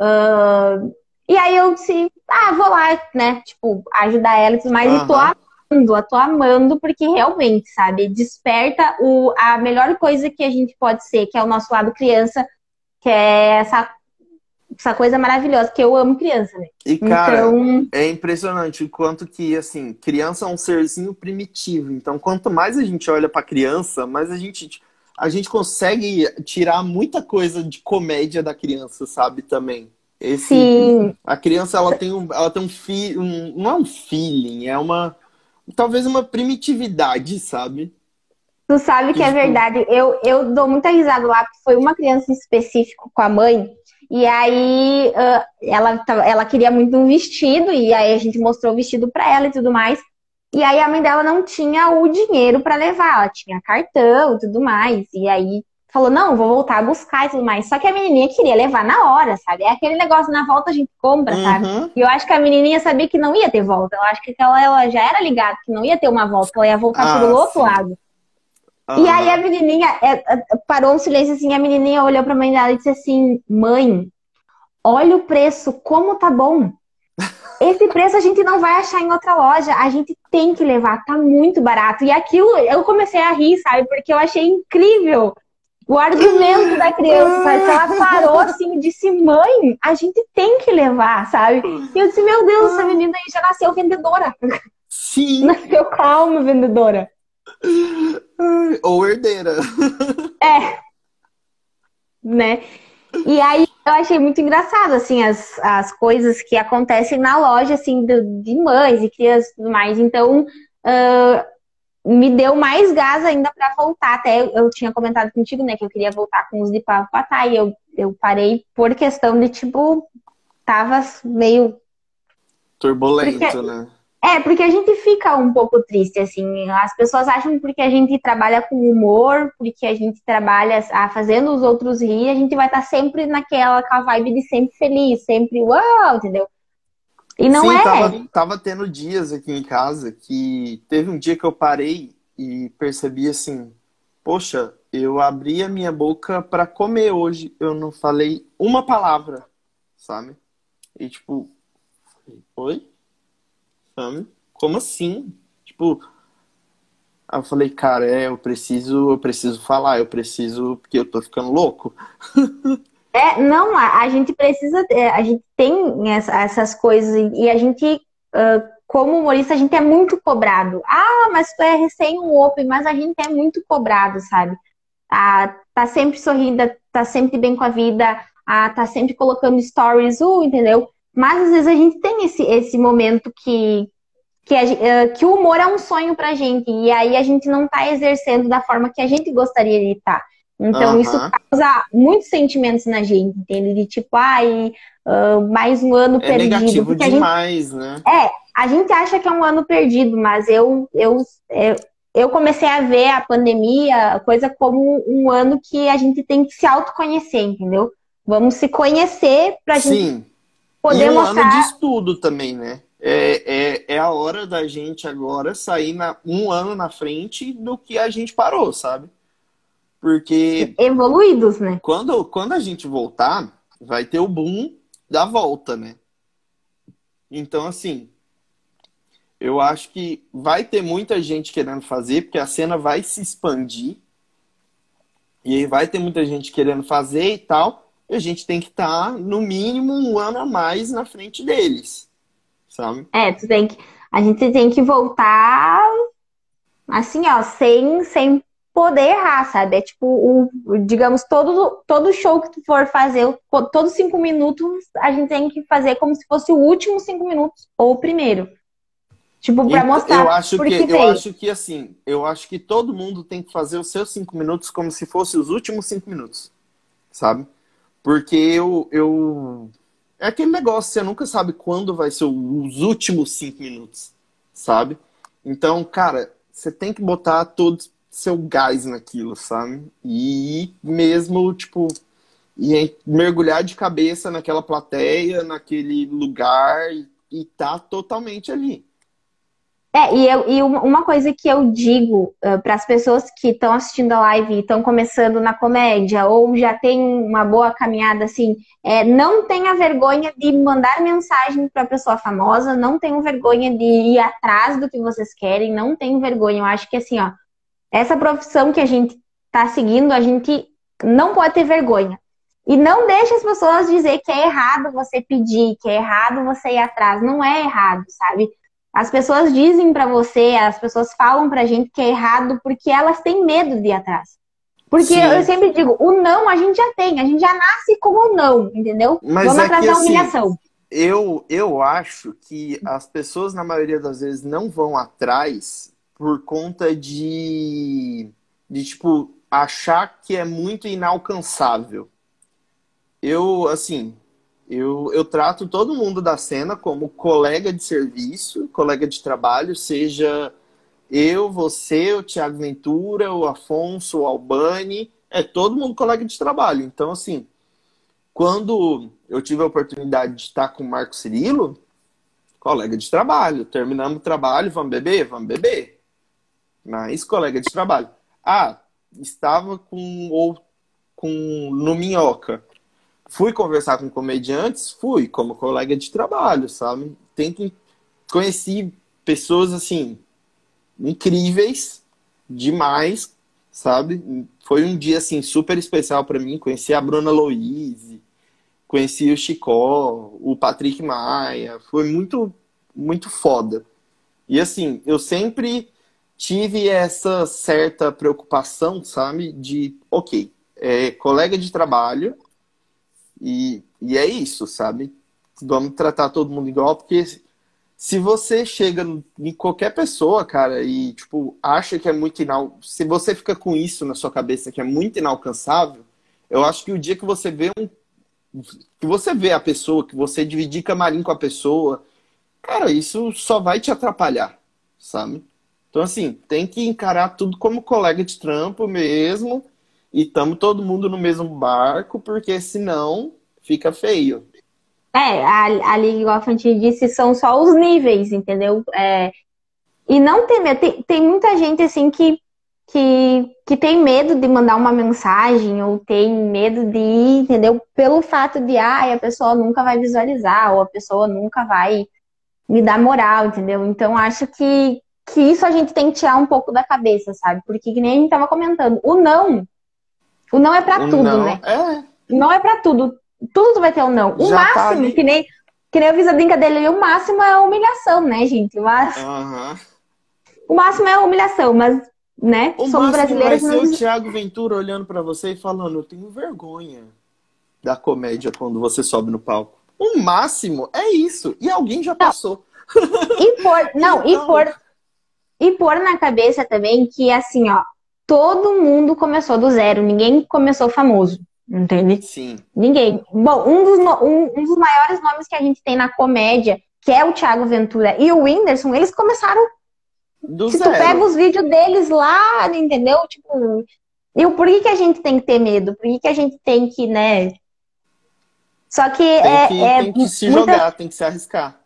Uh, e aí eu disse, ah, vou lá, né? Tipo, ajudar ela e tudo mais. Uhum. E tô amando, eu tô amando, porque realmente, sabe, desperta o, a melhor coisa que a gente pode ser, que é o nosso lado criança, que é essa, essa coisa maravilhosa, que eu amo criança, né? E, cara, então... é impressionante o quanto que, assim, criança é um serzinho primitivo. Então, quanto mais a gente olha pra criança, mais a gente, a gente consegue tirar muita coisa de comédia da criança, sabe, também. Esse, Sim. A criança, ela tem um, ela tem um, fi, um não é um feeling, é uma talvez uma primitividade, sabe? Tu sabe que é verdade. Eu, eu dou muita risada lá, porque foi uma criança em específico com a mãe. E aí uh, ela, ela queria muito um vestido, e aí a gente mostrou o vestido para ela e tudo mais. E aí a mãe dela não tinha o dinheiro para levar, ela tinha cartão e tudo mais. E aí falou, não, vou voltar a buscar e tudo mais. Só que a menininha queria levar na hora, sabe? É aquele negócio, na volta a gente compra, uhum. sabe? E eu acho que a menininha sabia que não ia ter volta. Eu acho que ela, ela já era ligada que não ia ter uma volta, ela ia voltar ah, pelo outro lado. Uhum. E aí a menininha é, é, parou um silêncio assim, a menininha olhou pra mãe dela e disse assim, mãe, olha o preço, como tá bom. Esse preço a gente não vai achar em outra loja, a gente tem que levar, tá muito barato. E aquilo, eu comecei a rir, sabe? Porque eu achei incrível o argumento da criança, sabe? Ela parou assim e disse, mãe, a gente tem que levar, sabe? E eu disse, meu Deus, essa menina aí já nasceu vendedora. Sim. Nasceu calma, vendedora. Ou herdeira. É. Né? E aí eu achei muito engraçado, assim, as, as coisas que acontecem na loja, assim, de, de mães e crianças e tudo mais. Então, uh, me deu mais gás ainda para voltar. Até eu tinha comentado contigo, né, que eu queria voltar com os de Pavo Patá, e eu, eu parei por questão de, tipo, tava meio... Turbulento, porque... né? É, porque a gente fica um pouco triste, assim. As pessoas acham porque a gente trabalha com humor, porque a gente trabalha ah, fazendo os outros rir, a gente vai estar tá sempre naquela com a vibe de sempre feliz, sempre uau, entendeu? E não Sim, é. Tava, tava tendo dias aqui em casa que teve um dia que eu parei e percebi assim, poxa, eu abri a minha boca para comer hoje, eu não falei uma palavra, sabe? E tipo, oi? Sabe? Como assim? Tipo, aí eu falei, cara, é, eu preciso, eu preciso falar, eu preciso, porque eu tô ficando louco. É, não, a, a gente precisa, é, a gente tem essa, essas coisas e a gente, uh, como humorista, a gente é muito cobrado. Ah, mas tu é recém um open, mas a gente é muito cobrado, sabe? Ah, tá sempre sorrindo, tá sempre bem com a vida, ah, tá sempre colocando stories, uh, entendeu? Mas às vezes a gente tem esse, esse momento que, que, a, que o humor é um sonho pra gente, e aí a gente não tá exercendo da forma que a gente gostaria de estar. Então, uhum. isso causa muitos sentimentos na gente, entende? De tipo, ai, uh, mais um ano é perdido. Negativo demais, gente... né? É, a gente acha que é um ano perdido, mas eu, eu, eu, eu comecei a ver a pandemia, coisa como um ano que a gente tem que se autoconhecer, entendeu? Vamos se conhecer pra Sim. gente poder e um mostrar. ano de estudo também, né? É, é, é a hora da gente agora sair na, um ano na frente do que a gente parou, sabe? Porque. Evoluídos, né? Quando, quando a gente voltar, vai ter o boom da volta, né? Então, assim. Eu acho que vai ter muita gente querendo fazer, porque a cena vai se expandir. E aí vai ter muita gente querendo fazer e tal. E a gente tem que estar, tá, no mínimo, um ano a mais na frente deles. Sabe? É, tu tem que. A gente tem que voltar assim, ó, sem, sem poder errar, sabe? É tipo, o, digamos, todo, todo show que tu for fazer, todos cinco minutos, a gente tem que fazer como se fosse o último cinco minutos ou o primeiro. Tipo, pra mostrar. Eu acho que, que eu acho que assim, eu acho que todo mundo tem que fazer os seus cinco minutos como se fossem os últimos cinco minutos. Sabe? Porque eu, eu. É aquele negócio, você nunca sabe quando vai ser os últimos cinco minutos. Sabe? Então, cara, você tem que botar todo seu gás naquilo, sabe? E mesmo, tipo, e mergulhar de cabeça naquela plateia, naquele lugar e, e tá totalmente ali. É, e, eu, e uma coisa que eu digo uh, para as pessoas que estão assistindo a live e estão começando na comédia ou já tem uma boa caminhada assim, é, não tenha vergonha de mandar mensagem para pessoa famosa, não tenham vergonha de ir atrás do que vocês querem, não tenham vergonha. Eu acho que assim, ó, essa profissão que a gente está seguindo, a gente não pode ter vergonha. E não deixe as pessoas dizer que é errado você pedir, que é errado você ir atrás. Não é errado, sabe? As pessoas dizem para você, as pessoas falam pra gente que é errado porque elas têm medo de ir atrás. Porque Sim. eu sempre digo, o não a gente já tem, a gente já nasce com o não, entendeu? Mas Vamos é atrás da assim, humilhação. Eu, eu acho que as pessoas, na maioria das vezes, não vão atrás por conta de, de tipo, achar que é muito inalcançável. Eu, assim, eu, eu trato todo mundo da cena como colega de serviço, colega de trabalho, seja eu, você, o Tiago Ventura, o Afonso, o Albani, é todo mundo colega de trabalho. Então, assim, quando eu tive a oportunidade de estar com o Marco Cirilo, colega de trabalho, terminamos o trabalho, vamos beber? Vamos beber. Mas colega de trabalho. Ah, estava com ou com no Minhoca. Fui conversar com comediantes? Fui, como colega de trabalho, sabe? Que conheci pessoas assim incríveis demais, sabe? Foi um dia assim super especial para mim, conheci a Bruna Louise, conheci o Chicó, o Patrick Maia, foi muito muito foda. E assim, eu sempre tive essa certa preocupação, sabe? De, ok, é colega de trabalho, e, e é isso, sabe? Vamos tratar todo mundo igual, porque se você chega em qualquer pessoa, cara, e, tipo, acha que é muito inal... Se você fica com isso na sua cabeça, que é muito inalcançável, eu acho que o dia que você vê um... Que você vê a pessoa, que você dividir camarim com a pessoa, cara, isso só vai te atrapalhar, sabe? Então, assim, tem que encarar tudo como colega de trampo mesmo e estamos todo mundo no mesmo barco, porque senão fica feio. É, ali, igual a Fanti disse, são só os níveis, entendeu? É, e não tem medo. Tem, tem muita gente, assim, que, que, que tem medo de mandar uma mensagem ou tem medo de ir, entendeu? Pelo fato de, ah, a pessoa nunca vai visualizar ou a pessoa nunca vai me dar moral, entendeu? Então, acho que, que isso a gente tem que tirar um pouco da cabeça, sabe? Porque, que nem a gente tava comentando, o não o não é para tudo, não, né? É. Não é para tudo. Tudo tu vai ter o um não. O Já tá máximo, tá que nem que nem eu fiz a brincadeira o máximo é a humilhação, né, gente? Mas, uhum. O máximo é a humilhação, mas, né, o somos brasileiros. Vai ser o Thiago Ventura olhando para você e falando, eu tenho vergonha da comédia quando você sobe no palco. O máximo é isso. E alguém já passou. E pôr, não, então... e pôr, e pôr na cabeça também que, assim, ó, todo mundo começou do zero, ninguém começou famoso, entende? Sim. Ninguém. Bom, um dos, um, um dos maiores nomes que a gente tem na comédia, que é o Thiago Ventura e o Whindersson, eles começaram. Do se zero. tu pega os vídeos deles lá, entendeu? Tipo, e por que, que a gente tem que ter medo? Por que, que a gente tem que, né? Só que tem é. Que, é tem que se muita... jogar, tem que se arriscar.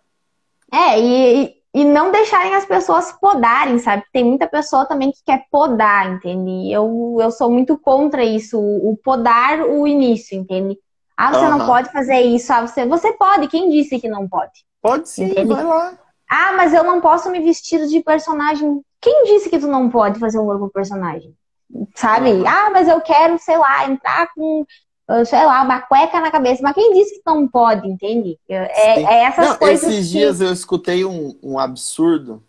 É, e, e não deixarem as pessoas podarem, sabe? Tem muita pessoa também que quer podar, entende? Eu, eu sou muito contra isso, o podar o início, entende? Ah, você uhum. não pode fazer isso. Ah, você, você pode. Quem disse que não pode? Pode sim, entende? vai lá. Ah, mas eu não posso me vestir de personagem. Quem disse que tu não pode fazer um novo personagem? Sabe? Uhum. Ah, mas eu quero, sei lá, entrar com sei lá, uma cueca na cabeça. Mas quem disse que não pode, entende? É, é essas não, coisas. Esses que... dias eu escutei um, um absurdo,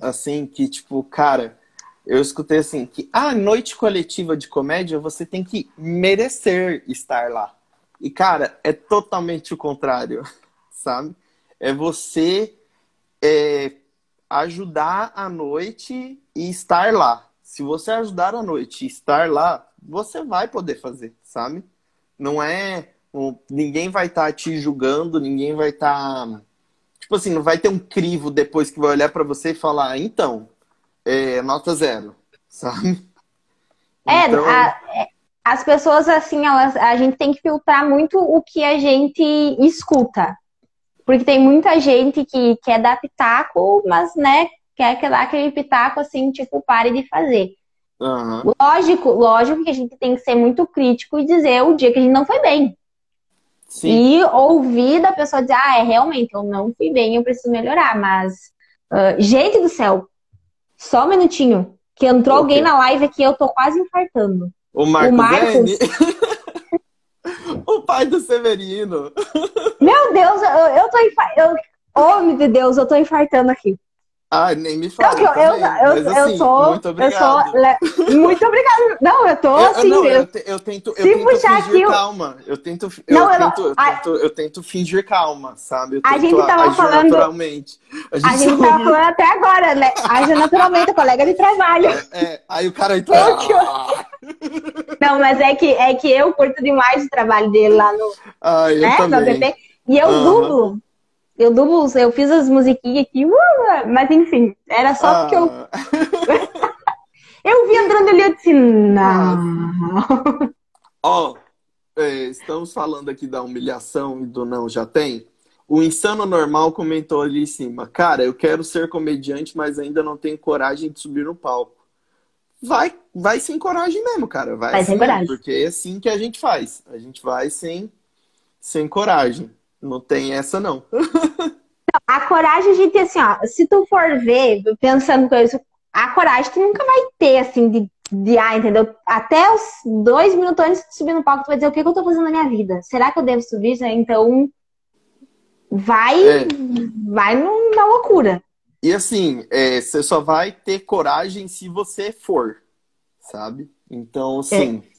assim, que, tipo, cara, eu escutei assim que a noite coletiva de comédia você tem que merecer estar lá. E cara, é totalmente o contrário, sabe? É você é, ajudar a noite e estar lá. Se você ajudar a noite e estar lá, você vai poder fazer, sabe? Não é ninguém vai estar tá te julgando, ninguém vai estar tá, tipo assim, não vai ter um crivo depois que vai olhar para você e falar, então, é, nota zero, sabe? É, então... a, é, as pessoas, assim, elas, a gente tem que filtrar muito o que a gente escuta. Porque tem muita gente que quer dar pitaco, mas, né, quer dar aquele pitaco, assim, tipo, pare de fazer. Uhum. Lógico, lógico que a gente tem que ser muito crítico e dizer o dia que a gente não foi bem. Sim. E ouvir da pessoa dizer, ah, é realmente, eu não fui bem, eu preciso melhorar. Mas, uh, gente do céu, só um minutinho. Que entrou okay. alguém na live aqui, eu tô quase infartando. O Marcos. O Marcos... o pai do Severino. Meu Deus, eu, eu tô infartando. Oh, meu Deus, eu tô infartando aqui. Ah, nem me fala. Não, eu, eu, eu, Mas, assim, eu sou. Muito obrigado. Eu sou, muito obrigado. Não, eu tô assim. Não, eu, eu, tento, eu tento fingir calma. Eu tento, eu, não, tento, eu, tento, eu tento fingir calma, sabe? a gente tava falando. Naturalmente. A gente, a gente tava falando até agora, né? Agir naturalmente, colega de trabalho. É, é, aí o cara entrou. Ah. Não, mas é que, é que eu curto demais o trabalho dele lá no. Ah, eu né, também. No e eu uhum. dublo. Eu dublo, eu fiz as musiquinhas aqui, uh, mas enfim, era só ah. porque eu. Eu vi entrando ali e disse, não. Ó, oh, é, estamos falando aqui da humilhação e do não já tem. O Insano Normal comentou ali em cima, cara, eu quero ser comediante, mas ainda não tenho coragem de subir no palco. Vai, vai sem coragem mesmo, cara. Vai, vai sem coragem. Porque é assim que a gente faz. A gente vai sem, sem coragem. Não tem essa, não. a coragem a gente, assim, ó, se tu for ver, pensando com isso, a coragem tu nunca vai ter, assim, de, de ah, entendeu? Até os dois minutos antes de subir no palco, tu vai dizer o que, que eu tô fazendo na minha vida? Será que eu devo subir? Então, vai, é. vai na loucura. E assim, é, você só vai ter coragem se você for, sabe? Então, assim, é.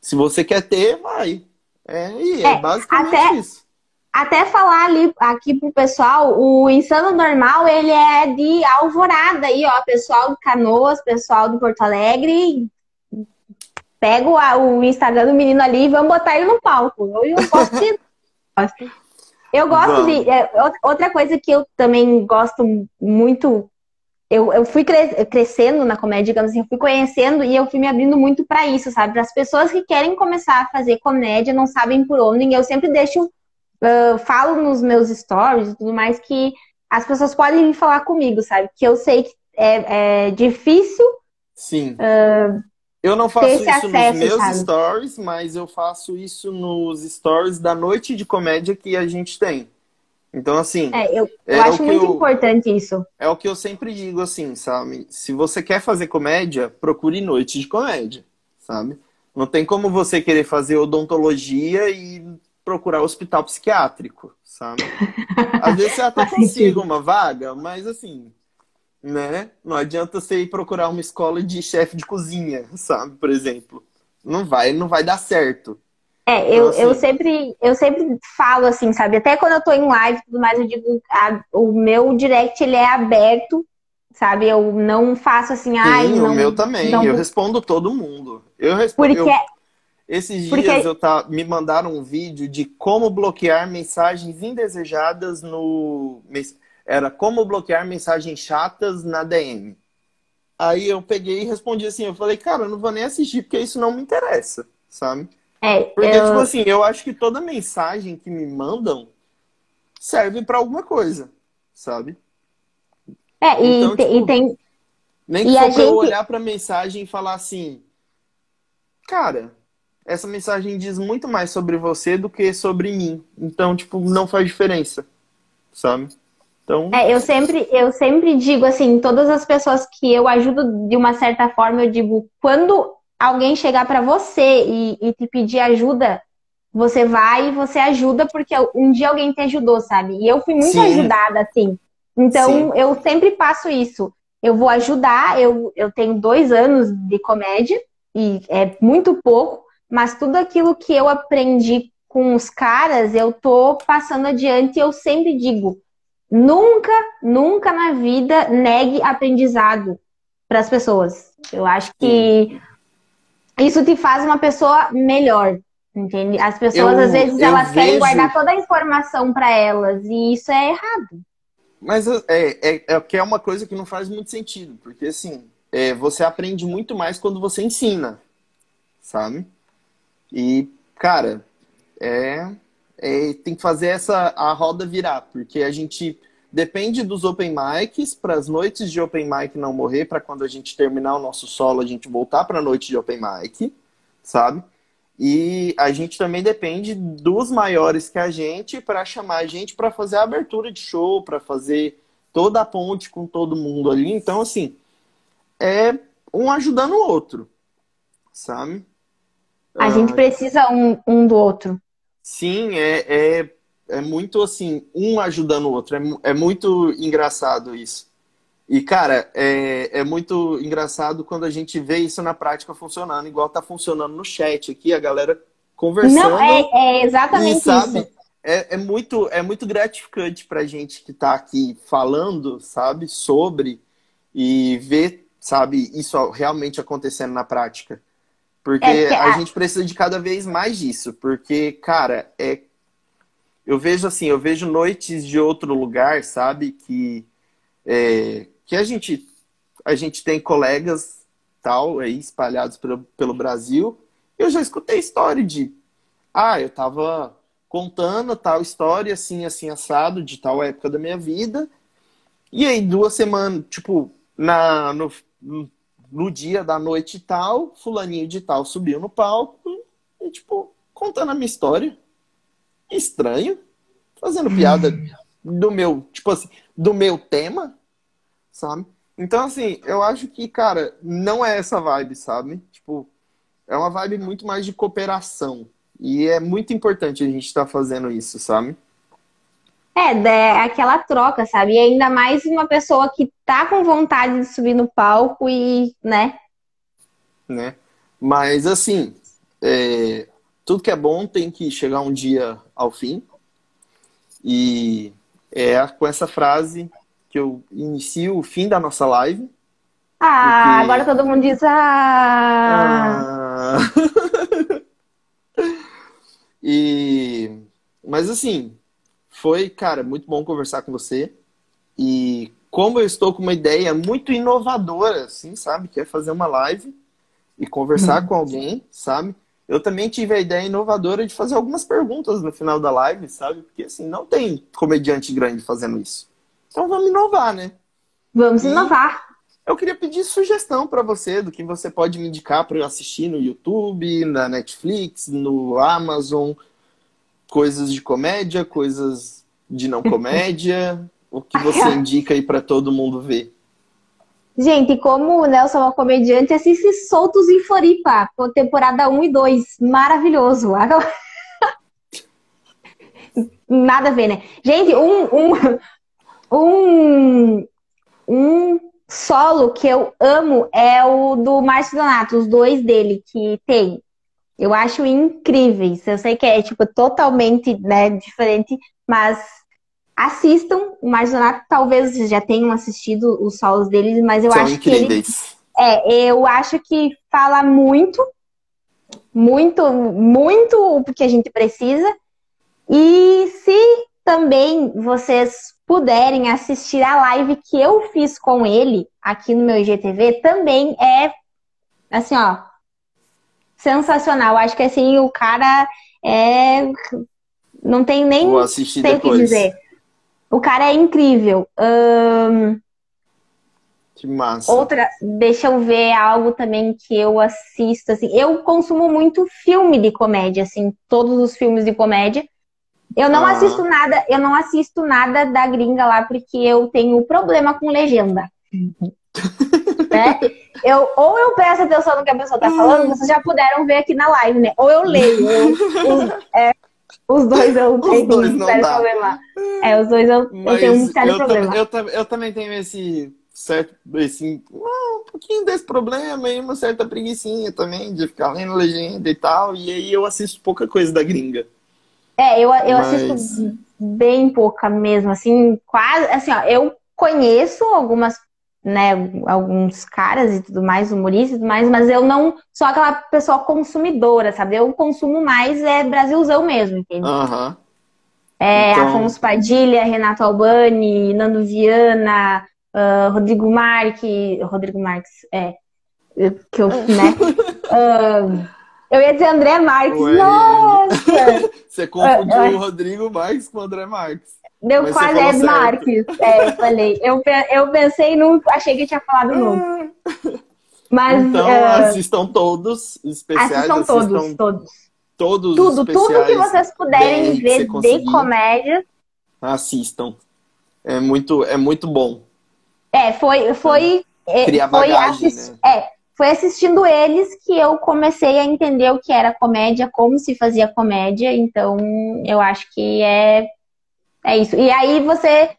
se você quer ter, vai. É, e é, é basicamente até, isso. Até falar ali aqui pro pessoal, o Insano Normal, ele é de Alvorada aí, ó, pessoal de Canoas, pessoal de Porto Alegre. Pega o, o Instagram do menino ali e vamos botar ele no palco. Eu, eu gosto de... Eu gosto de. É, outra coisa que eu também gosto muito. Eu, eu fui cre crescendo na comédia, digamos assim, eu fui conhecendo e eu fui me abrindo muito para isso, sabe? Para as pessoas que querem começar a fazer comédia, não sabem por onde, e eu sempre deixo uh, falo nos meus stories e tudo mais que as pessoas podem vir falar comigo, sabe? Que eu sei que é, é difícil. Sim. Uh, eu não faço isso acesso, nos meus sabe? stories, mas eu faço isso nos stories da noite de comédia que a gente tem. Então, assim. É, eu, eu é acho muito eu, importante isso. É o que eu sempre digo, assim, sabe? Se você quer fazer comédia, procure noite de comédia, sabe? Não tem como você querer fazer odontologia e procurar hospital psiquiátrico, sabe? Às vezes você até consiga uma vaga, mas assim, né? Não adianta você ir procurar uma escola de chefe de cozinha, sabe? Por exemplo. Não vai, não vai dar certo. É, eu, então, assim... eu, sempre, eu sempre falo assim, sabe? Até quando eu tô em live e tudo mais, eu digo, a, o meu direct ele é aberto, sabe? Eu não faço assim, ai, Sim, não, o meu também. Não... Eu respondo todo mundo. Eu respondo. Porque eu esses dias Porque... eu tá, me mandaram um vídeo de como bloquear mensagens indesejadas no. Era como bloquear mensagens chatas na DM. Aí eu peguei e respondi assim, eu falei, cara, eu não vou nem assistir porque isso não me interessa, sabe? É, porque, eu... tipo assim, eu acho que toda mensagem que me mandam serve para alguma coisa, sabe? É, e, então, tipo, e tem. Nem que e for gente... eu olhar pra mensagem e falar assim, cara, essa mensagem diz muito mais sobre você do que sobre mim. Então, tipo, não faz diferença, sabe? Então... É, eu sempre, eu sempre digo assim, todas as pessoas que eu ajudo de uma certa forma, eu digo, quando alguém chegar para você e, e, te pedir ajuda, você vai e você ajuda porque um dia alguém te ajudou, sabe? E eu fui muito Sim. ajudada, assim. Então, Sim. eu sempre passo isso. eu vou ajudar. Eu, eu tenho dois anos de comédia e é muito pouco, mas tudo aquilo que eu aprendi com os caras, eu tô passando adiante e eu sempre digo: nunca, nunca na vida negue aprendizado para as pessoas. Eu acho que isso te faz uma pessoa melhor. Entende? As pessoas, eu, às vezes, elas vejo... querem guardar toda a informação para elas, e isso é errado. Mas é, é, é que é uma coisa que não faz muito sentido, porque assim, é, você aprende muito mais quando você ensina, sabe? E, cara, é, é, tem que fazer essa a roda virar, porque a gente depende dos open mics para as noites de open mic não morrer, para quando a gente terminar o nosso solo a gente voltar para a noite de open mic, sabe? E a gente também depende dos maiores que a gente para chamar a gente para fazer a abertura de show, para fazer toda a ponte com todo mundo ali. Então, assim, é um ajudando o outro, sabe? A ah, gente precisa um, um do outro. Sim, é, é, é muito assim, um ajudando o outro. É, é muito engraçado isso. E, cara, é, é muito engraçado quando a gente vê isso na prática funcionando, igual tá funcionando no chat aqui, a galera conversando. Não, é, é exatamente e, sabe, isso. É, é, muito, é muito gratificante pra gente que tá aqui falando, sabe, sobre e ver, sabe, isso realmente acontecendo na prática. Porque é a, a gente precisa de cada vez mais disso. Porque, cara, é. Eu vejo assim, eu vejo noites de outro lugar, sabe? Que é, que a gente a gente tem colegas tal aí espalhados pelo, pelo Brasil. Eu já escutei história de ah, eu tava contando tal história assim assim assado de tal época da minha vida. E aí duas semanas, tipo, na no, no dia da noite e tal, fulaninho de tal subiu no palco e tipo contando a minha história. Estranho, fazendo piada do meu, tipo assim, do meu tema, sabe? Então, assim, eu acho que, cara, não é essa vibe, sabe? Tipo, é uma vibe muito mais de cooperação. E é muito importante a gente estar tá fazendo isso, sabe? É, é aquela troca, sabe? E ainda mais uma pessoa que tá com vontade de subir no palco e, né? Né? Mas, assim, é... tudo que é bom tem que chegar um dia ao fim. E é com essa frase que eu inicio o fim da nossa live. Ah, porque... agora todo mundo diz ah. ah. e mas assim, foi, cara, muito bom conversar com você. E como eu estou com uma ideia muito inovadora, assim, sabe? Que é fazer uma live e conversar uhum. com alguém, sabe? Eu também tive a ideia inovadora de fazer algumas perguntas no final da live, sabe? Porque, assim, não tem comediante grande fazendo isso. Então vamos inovar, né? Vamos e inovar. Eu queria pedir sugestão para você do que você pode me indicar para eu assistir no YouTube, na Netflix, no Amazon, coisas de comédia, coisas de não comédia, o que você indica aí para todo mundo ver? Gente, como o Nelson é uma comediante, assiste Soltos em Floripa, temporada 1 e 2. Maravilhoso. Nada a ver, né? Gente, um, um, um, um solo que eu amo é o do Márcio Donato, os dois dele que tem. Eu acho incríveis. Eu sei que é tipo totalmente né, diferente, mas assistam. O Márcio Donato talvez já tenham assistido os solos deles, mas eu São acho incríveis. que ele, é, eu acho que fala muito, muito, muito o que a gente precisa. E se também vocês puderem assistir a live que eu fiz com ele aqui no meu IGTV, também é assim, ó, sensacional. Acho que assim, o cara é. Não tem nem Vou assistir sei o que dizer. O cara é incrível. Um... Que massa. Outra, deixa eu ver algo também que eu assisto, assim. Eu consumo muito filme de comédia, assim, todos os filmes de comédia. Eu não ah. assisto nada, eu não assisto nada da gringa lá porque eu tenho problema com legenda. né? Eu, ou eu presto atenção no que a pessoa tá falando, vocês já puderam ver aqui na live, né? Ou eu leio. Eu, os, é, os dois eu tenho um sério problema. É, os dois eu, eu tenho um sério eu problema. eu, eu, também tenho esse certo, assim, um pouquinho desse problema e uma certa preguiçinha também de ficar lendo legenda e tal. E aí eu assisto pouca coisa da gringa. É, eu, eu Mas... assisto bem pouca mesmo, assim, quase, assim, ó, eu conheço algumas, né, alguns caras e tudo mais, humoristas e tudo mais, mas eu não sou aquela pessoa consumidora, sabe? Eu consumo mais é Brasilzão mesmo, entende? Aham. Uhum. É, então... Afonso Padilha, Renato Albani, Nando Viana, uh, Rodrigo Marques, Rodrigo Marques, é, que eu, né? uh, eu ia dizer André Marques, Ué, nossa! Você confundiu uh, o Rodrigo Marques com o André Marques. Deu Mas quase Ed Marques, é, eu falei. Eu, eu pensei no. Achei que tinha falado novo. Mas, então, assistam todos especiais. Assistam todos, assistam todos todos tudo, tudo que vocês puderem ver de comédia. Assistam. É muito, é muito bom. É, foi, foi, é, Criar foi, bagagem, assist... né? é, foi assistindo eles que eu comecei a entender o que era comédia, como se fazia comédia. Então, eu acho que é, é isso. E aí você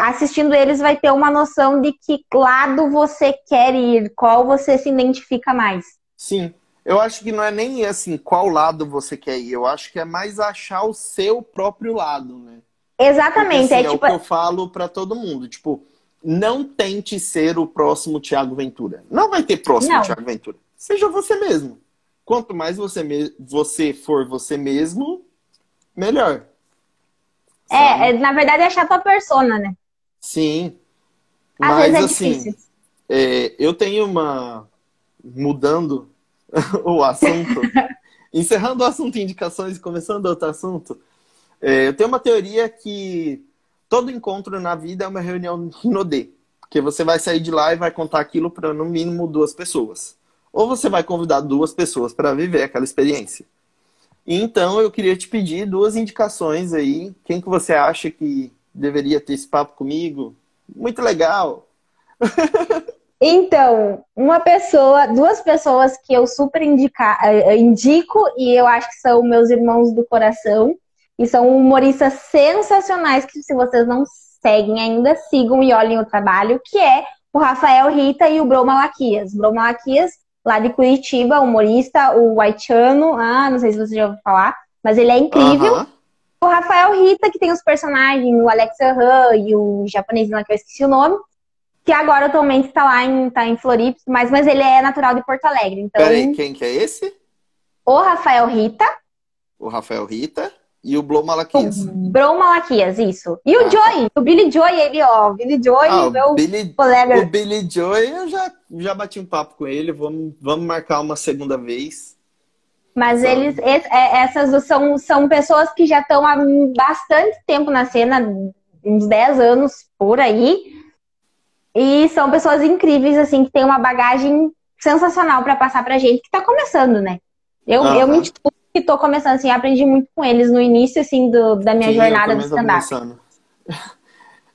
assistindo eles vai ter uma noção de que lado você quer ir, qual você se identifica mais. Sim. Eu acho que não é nem assim qual lado você quer ir. Eu acho que é mais achar o seu próprio lado, né? Exatamente. Porque, assim, é, é tipo... o que eu falo para todo mundo. Tipo, não tente ser o próximo Thiago Ventura. Não vai ter próximo não. Thiago Ventura. Seja você mesmo. Quanto mais você, me... você for você mesmo, melhor. É, é, na verdade é achar tua persona, né? Sim. Às Mas é assim, é, eu tenho uma. Mudando o assunto. Encerrando o assunto indicações e começando outro assunto. É, eu tenho uma teoria que todo encontro na vida é uma reunião no D. Porque você vai sair de lá e vai contar aquilo para no mínimo duas pessoas. Ou você vai convidar duas pessoas para viver aquela experiência. Então eu queria te pedir duas indicações aí. Quem que você acha que deveria ter esse papo comigo? Muito legal. Então, uma pessoa, duas pessoas que eu super indica, eh, indico e eu acho que são meus irmãos do coração e são humoristas sensacionais que se vocês não seguem ainda, sigam e olhem o trabalho, que é o Rafael Rita e o Bro Malaquias. Bro Malaquias, lá de Curitiba, humorista, o Haitiano, ah, não sei se você já ouviu falar, mas ele é incrível. Uhum. O Rafael Rita, que tem os personagens, o Alex Han e o japonês lá que eu esqueci o nome que agora atualmente está lá em, tá em Floripa, mas, mas ele é natural de Porto Alegre. Então, Peraí, quem que é esse? O Rafael Rita. O Rafael Rita e o Blom Malaquias. O Blom Malaquias, isso. E o ah, Joey, tá. o Billy Joy, ele, ó, o Billy Joy, ah, meu Billy, colega. O Billy Joy, eu já, já bati um papo com ele, vamos, vamos marcar uma segunda vez. Mas eles, é, essas são, são pessoas que já estão há bastante tempo na cena, uns 10 anos por aí. E são pessoas incríveis, assim, que têm uma bagagem sensacional para passar pra gente que tá começando, né? Eu, uhum. eu me disputo que tô começando, assim, aprendi muito com eles no início, assim, do, da minha Sim, jornada do stand-up.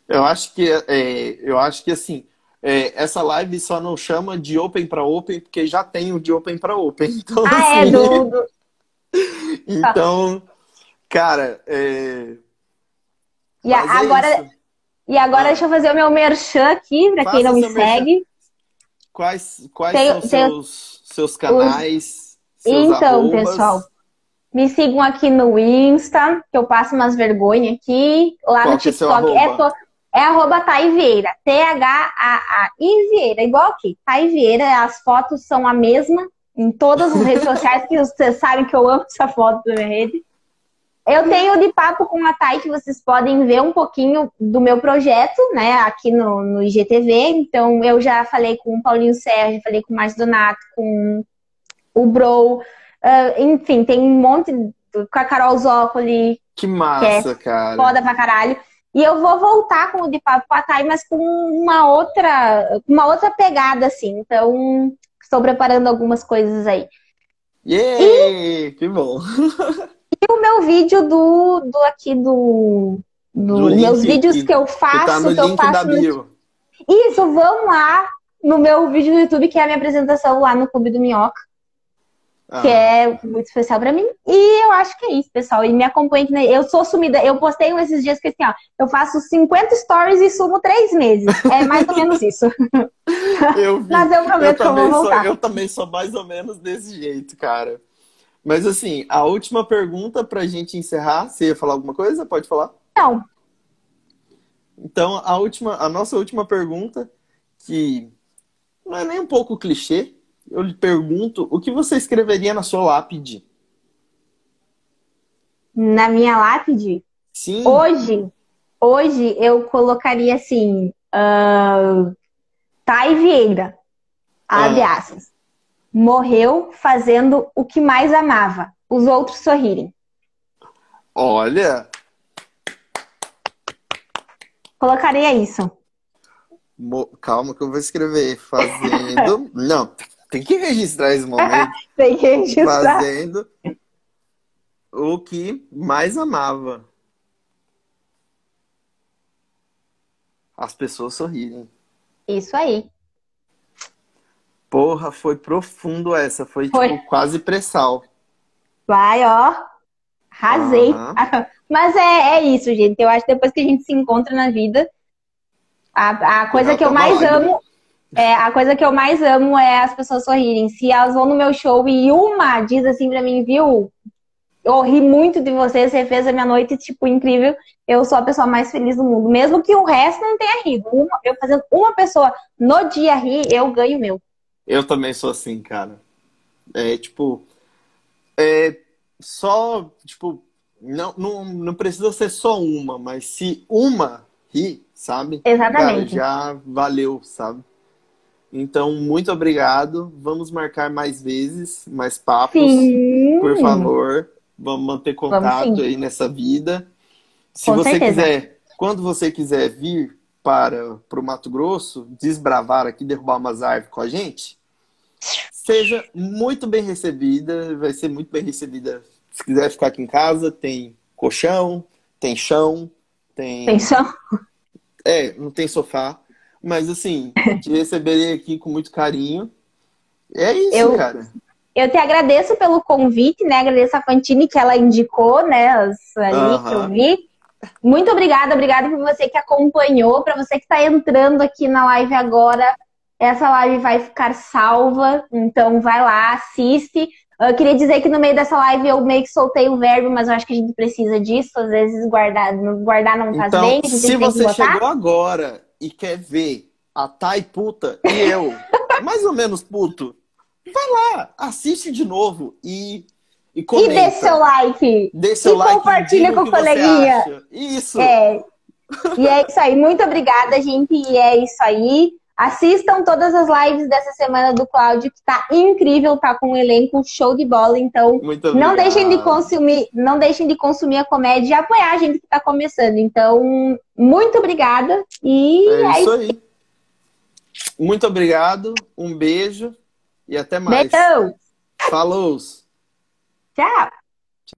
Eu acho que, é, eu acho que, assim, é, essa live só não chama de Open para Open, porque já tem o de Open para Open. Então, ah, é, assim, é, do... então, cara, é... E a, é agora... Isso. E agora ah. deixa eu fazer o meu merchan aqui, para quem não me segue. Quais, quais tem, são tem, seus, seus canais? Os... Seus então, arrobas? pessoal, me sigam aqui no Insta, que eu passo umas vergonhas aqui. Lá Qual no TikTok é, to... é arroba Taivieira. T-H-A-A-I Vieira, igual aqui. Taivieira, as fotos são a mesma em todas as redes sociais, que vocês sabem que eu amo essa foto da minha rede. Eu tenho de papo com a Thay que vocês podem ver um pouquinho do meu projeto, né, aqui no, no IGTV. Então, eu já falei com o Paulinho Sérgio, falei com o Márcio Donato, com o Bro. Uh, enfim, tem um monte com a Carol Zócoli. Que massa, que é cara. Foda pra caralho. E eu vou voltar com o de papo Thay, mas com uma outra, uma outra pegada, assim. Então, estou preparando algumas coisas aí. Yeah! E... Que bom! E o meu vídeo do, do aqui do, do, do meus vídeos que, que eu faço, que, tá no que eu faço. No... Isso, vão lá no meu vídeo do YouTube, que é a minha apresentação lá no Clube do Minhoca. Ah. Que é muito especial para mim. E eu acho que é isso, pessoal. E me acompanhe. Eu sou sumida. Eu postei um esses dias que assim, ó. Eu faço 50 stories e sumo três meses. É mais ou menos isso. Eu vi. Mas eu prometo eu que eu vou voltar. Sou, eu também sou mais ou menos desse jeito, cara. Mas assim, a última pergunta pra gente encerrar. Você ia falar alguma coisa? Pode falar? Não. Então, a última, a nossa última pergunta, que não é nem um pouco clichê, eu lhe pergunto, o que você escreveria na sua lápide? Na minha lápide? Sim. Hoje, hoje eu colocaria assim, uh, Thay Vieira, abre ah. aspas, morreu fazendo o que mais amava, os outros sorrirem. Olha! Colocaria isso. Mo... Calma que eu vou escrever. Fazendo. Não, tem que registrar esse momento. tem que registrar. Fazendo o que mais amava. As pessoas sorrirem. Isso aí. Porra, foi profundo essa. Foi, foi. Tipo, quase pressal. Vai, ó. Arrasei. Uhum. Mas é, é isso, gente. Eu acho que depois que a gente se encontra na vida, a, a coisa que eu mais amo é, a coisa que eu mais amo é as pessoas sorrirem. Se elas vão no meu show e uma diz assim pra mim, viu? Eu ri muito de você, você fez a minha noite, tipo, incrível. Eu sou a pessoa mais feliz do mundo. Mesmo que o resto não tenha rido. Uma, eu fazendo uma pessoa no dia rir, eu ganho meu. Eu também sou assim, cara. É, tipo... É só, tipo... Não, não, não precisa ser só uma, mas se uma rir, sabe? Exatamente. Cara, já valeu, sabe? Então, muito obrigado. Vamos marcar mais vezes, mais papos, sim. por favor. Vamos manter contato Vamos, aí nessa vida. Se Com você certeza. quiser, quando você quiser vir para, o Mato Grosso, desbravar aqui, derrubar umas árvores com a gente, seja muito bem recebida, vai ser muito bem recebida. Se quiser ficar aqui em casa, tem colchão, tem chão, tem. Tem chão? É, não tem sofá. Mas assim, te receberei aqui com muito carinho. É isso, eu, cara. Eu te agradeço pelo convite, né? Agradeço a Fantine que ela indicou, né? As, ali uh -huh. que eu vi. Muito obrigada, obrigada por você que acompanhou, para você que está entrando aqui na live agora. Essa live vai ficar salva, então vai lá, assiste. Eu queria dizer que no meio dessa live eu meio que soltei o verbo, mas eu acho que a gente precisa disso. Às vezes guardar, guardar não faz então, bem. Se você chegou agora e quer ver a Thay puta e eu, mais ou menos puto, vai lá, assiste de novo e e, comenta. e dê seu like. Dê seu e like. compartilha com o coleguinha. Isso. É. E é isso aí. Muito obrigada, gente. E é isso aí. Assistam todas as lives dessa semana do Cláudio, que tá incrível, tá com um elenco show de bola. Então, não deixem de consumir, não deixem de consumir a comédia e apoiar a gente que tá começando. Então, muito obrigada e é, é isso aí. Muito obrigado, um beijo e até mais. Beijão. Falou. Tchau.